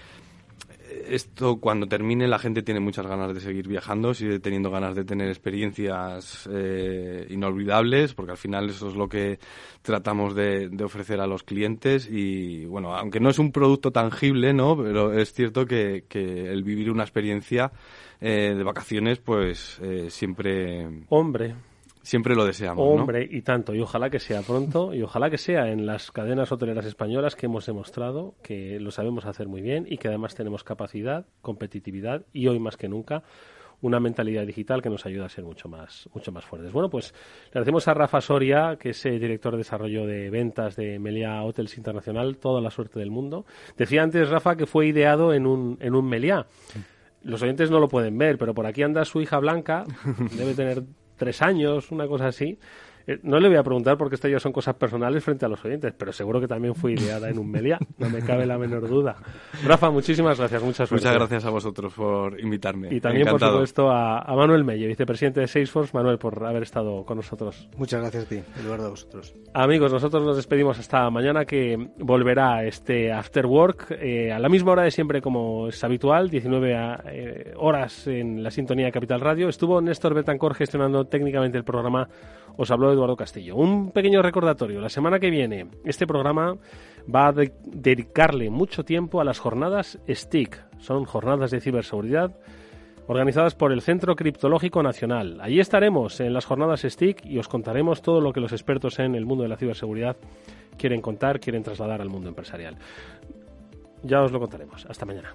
esto cuando termine la gente tiene muchas ganas de seguir viajando, sigue teniendo ganas de tener experiencias eh, inolvidables, porque al final eso es lo que tratamos de, ofrecer a los clientes y bueno, aunque no es un producto tangible, ¿no? Pero es cierto que, el vivir una experiencia eh, de vacaciones, pues eh, siempre... Hombre, Siempre lo deseamos. Hombre, y tanto. Y ojalá que sea pronto. Y ojalá que sea en las cadenas hoteleras españolas que hemos demostrado que lo sabemos hacer muy bien y que además tenemos capacidad, competitividad y hoy más que nunca una mentalidad digital que nos ayuda a ser mucho más, mucho más fuertes. Bueno, pues le agradecemos a Rafa Soria, que es director de desarrollo de ventas de Meliá Hotels Internacional, toda la suerte del mundo. Decía antes, Rafa, que fue ideado en un, en un Meliá. Los oyentes no lo pueden ver, pero por aquí anda su hija Blanca, debe tener tres años, una cosa así, eh, no le voy a preguntar porque esto ya son cosas personales frente a los oyentes, pero seguro que también fue ideada en un Meliá, no me cabe la menor duda. Rafa, muchísimas gracias, muchas gracias. Muchas gracias a vosotros por invitarme. Y también, por supuesto, a, Manuel Melle, vicepresidente de Salesforce. Manuel, por haber estado con nosotros. Muchas gracias a ti, Eduardo, a vosotros. Amigos, nosotros nos despedimos hasta mañana que volverá este After Work eh, a la misma hora de siempre como es habitual, 19 eh, horas en la sintonía de Capital Radio. Estuvo Néstor Betancor gestionando técnicamente el programa os habló Eduardo Castillo. Un pequeño recordatorio. La semana que viene este programa va a dedicarle mucho tiempo a las jornadas STIC. Son jornadas de ciberseguridad organizadas por el Centro Criptológico Nacional. Allí estaremos en las jornadas STIC y os contaremos todo lo que los expertos en el mundo de la ciberseguridad quieren contar, quieren trasladar al mundo empresarial. Ya os lo contaremos. Hasta mañana.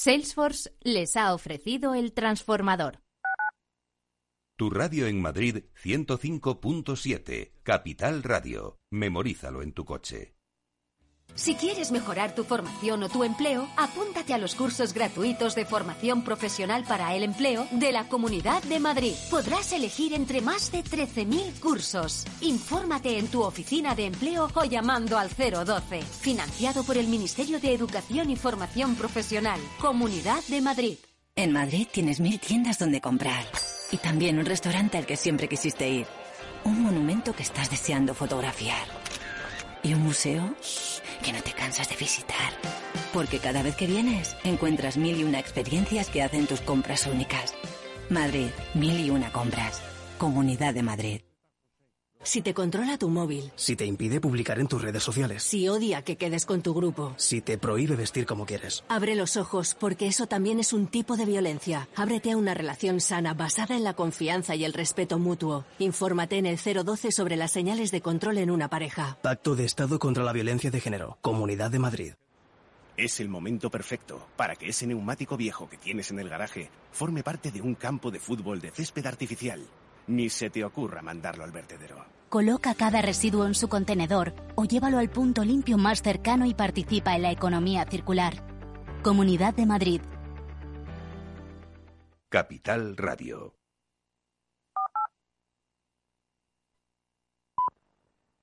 Salesforce les ha ofrecido el transformador. Tu radio en Madrid 105.7, Capital Radio. Memorízalo en tu coche. Si quieres mejorar tu formación o tu empleo, apúntate a los cursos gratuitos de formación profesional para el empleo de la Comunidad de Madrid. Podrás elegir entre más de 13.000 cursos. Infórmate en tu oficina de empleo o llamando al 012. Financiado por el Ministerio de Educación y Formación Profesional. Comunidad de Madrid. En Madrid tienes mil tiendas donde comprar. Y también un restaurante al que siempre quisiste ir. Un monumento que estás deseando fotografiar. Y un museo que no te cansas de visitar. Porque cada vez que vienes, encuentras mil y una experiencias que hacen tus compras únicas. Madrid, mil y una compras. Comunidad de Madrid. Si te controla tu móvil. Si te impide publicar en tus redes sociales. Si odia que quedes con tu grupo. Si te prohíbe vestir como quieres. Abre los ojos, porque eso también es un tipo de violencia. Ábrete a una relación sana basada en la confianza y el respeto mutuo. Infórmate en el 012 sobre las señales de control en una pareja. Pacto de Estado contra la Violencia de Género. Comunidad de Madrid. Es el momento perfecto para que ese neumático viejo que tienes en el garaje forme parte de un campo de fútbol de césped artificial. Ni se te ocurra mandarlo al vertedero. Coloca cada residuo en su contenedor o llévalo al punto limpio más cercano y participa en la economía circular. Comunidad de Madrid. Capital Radio.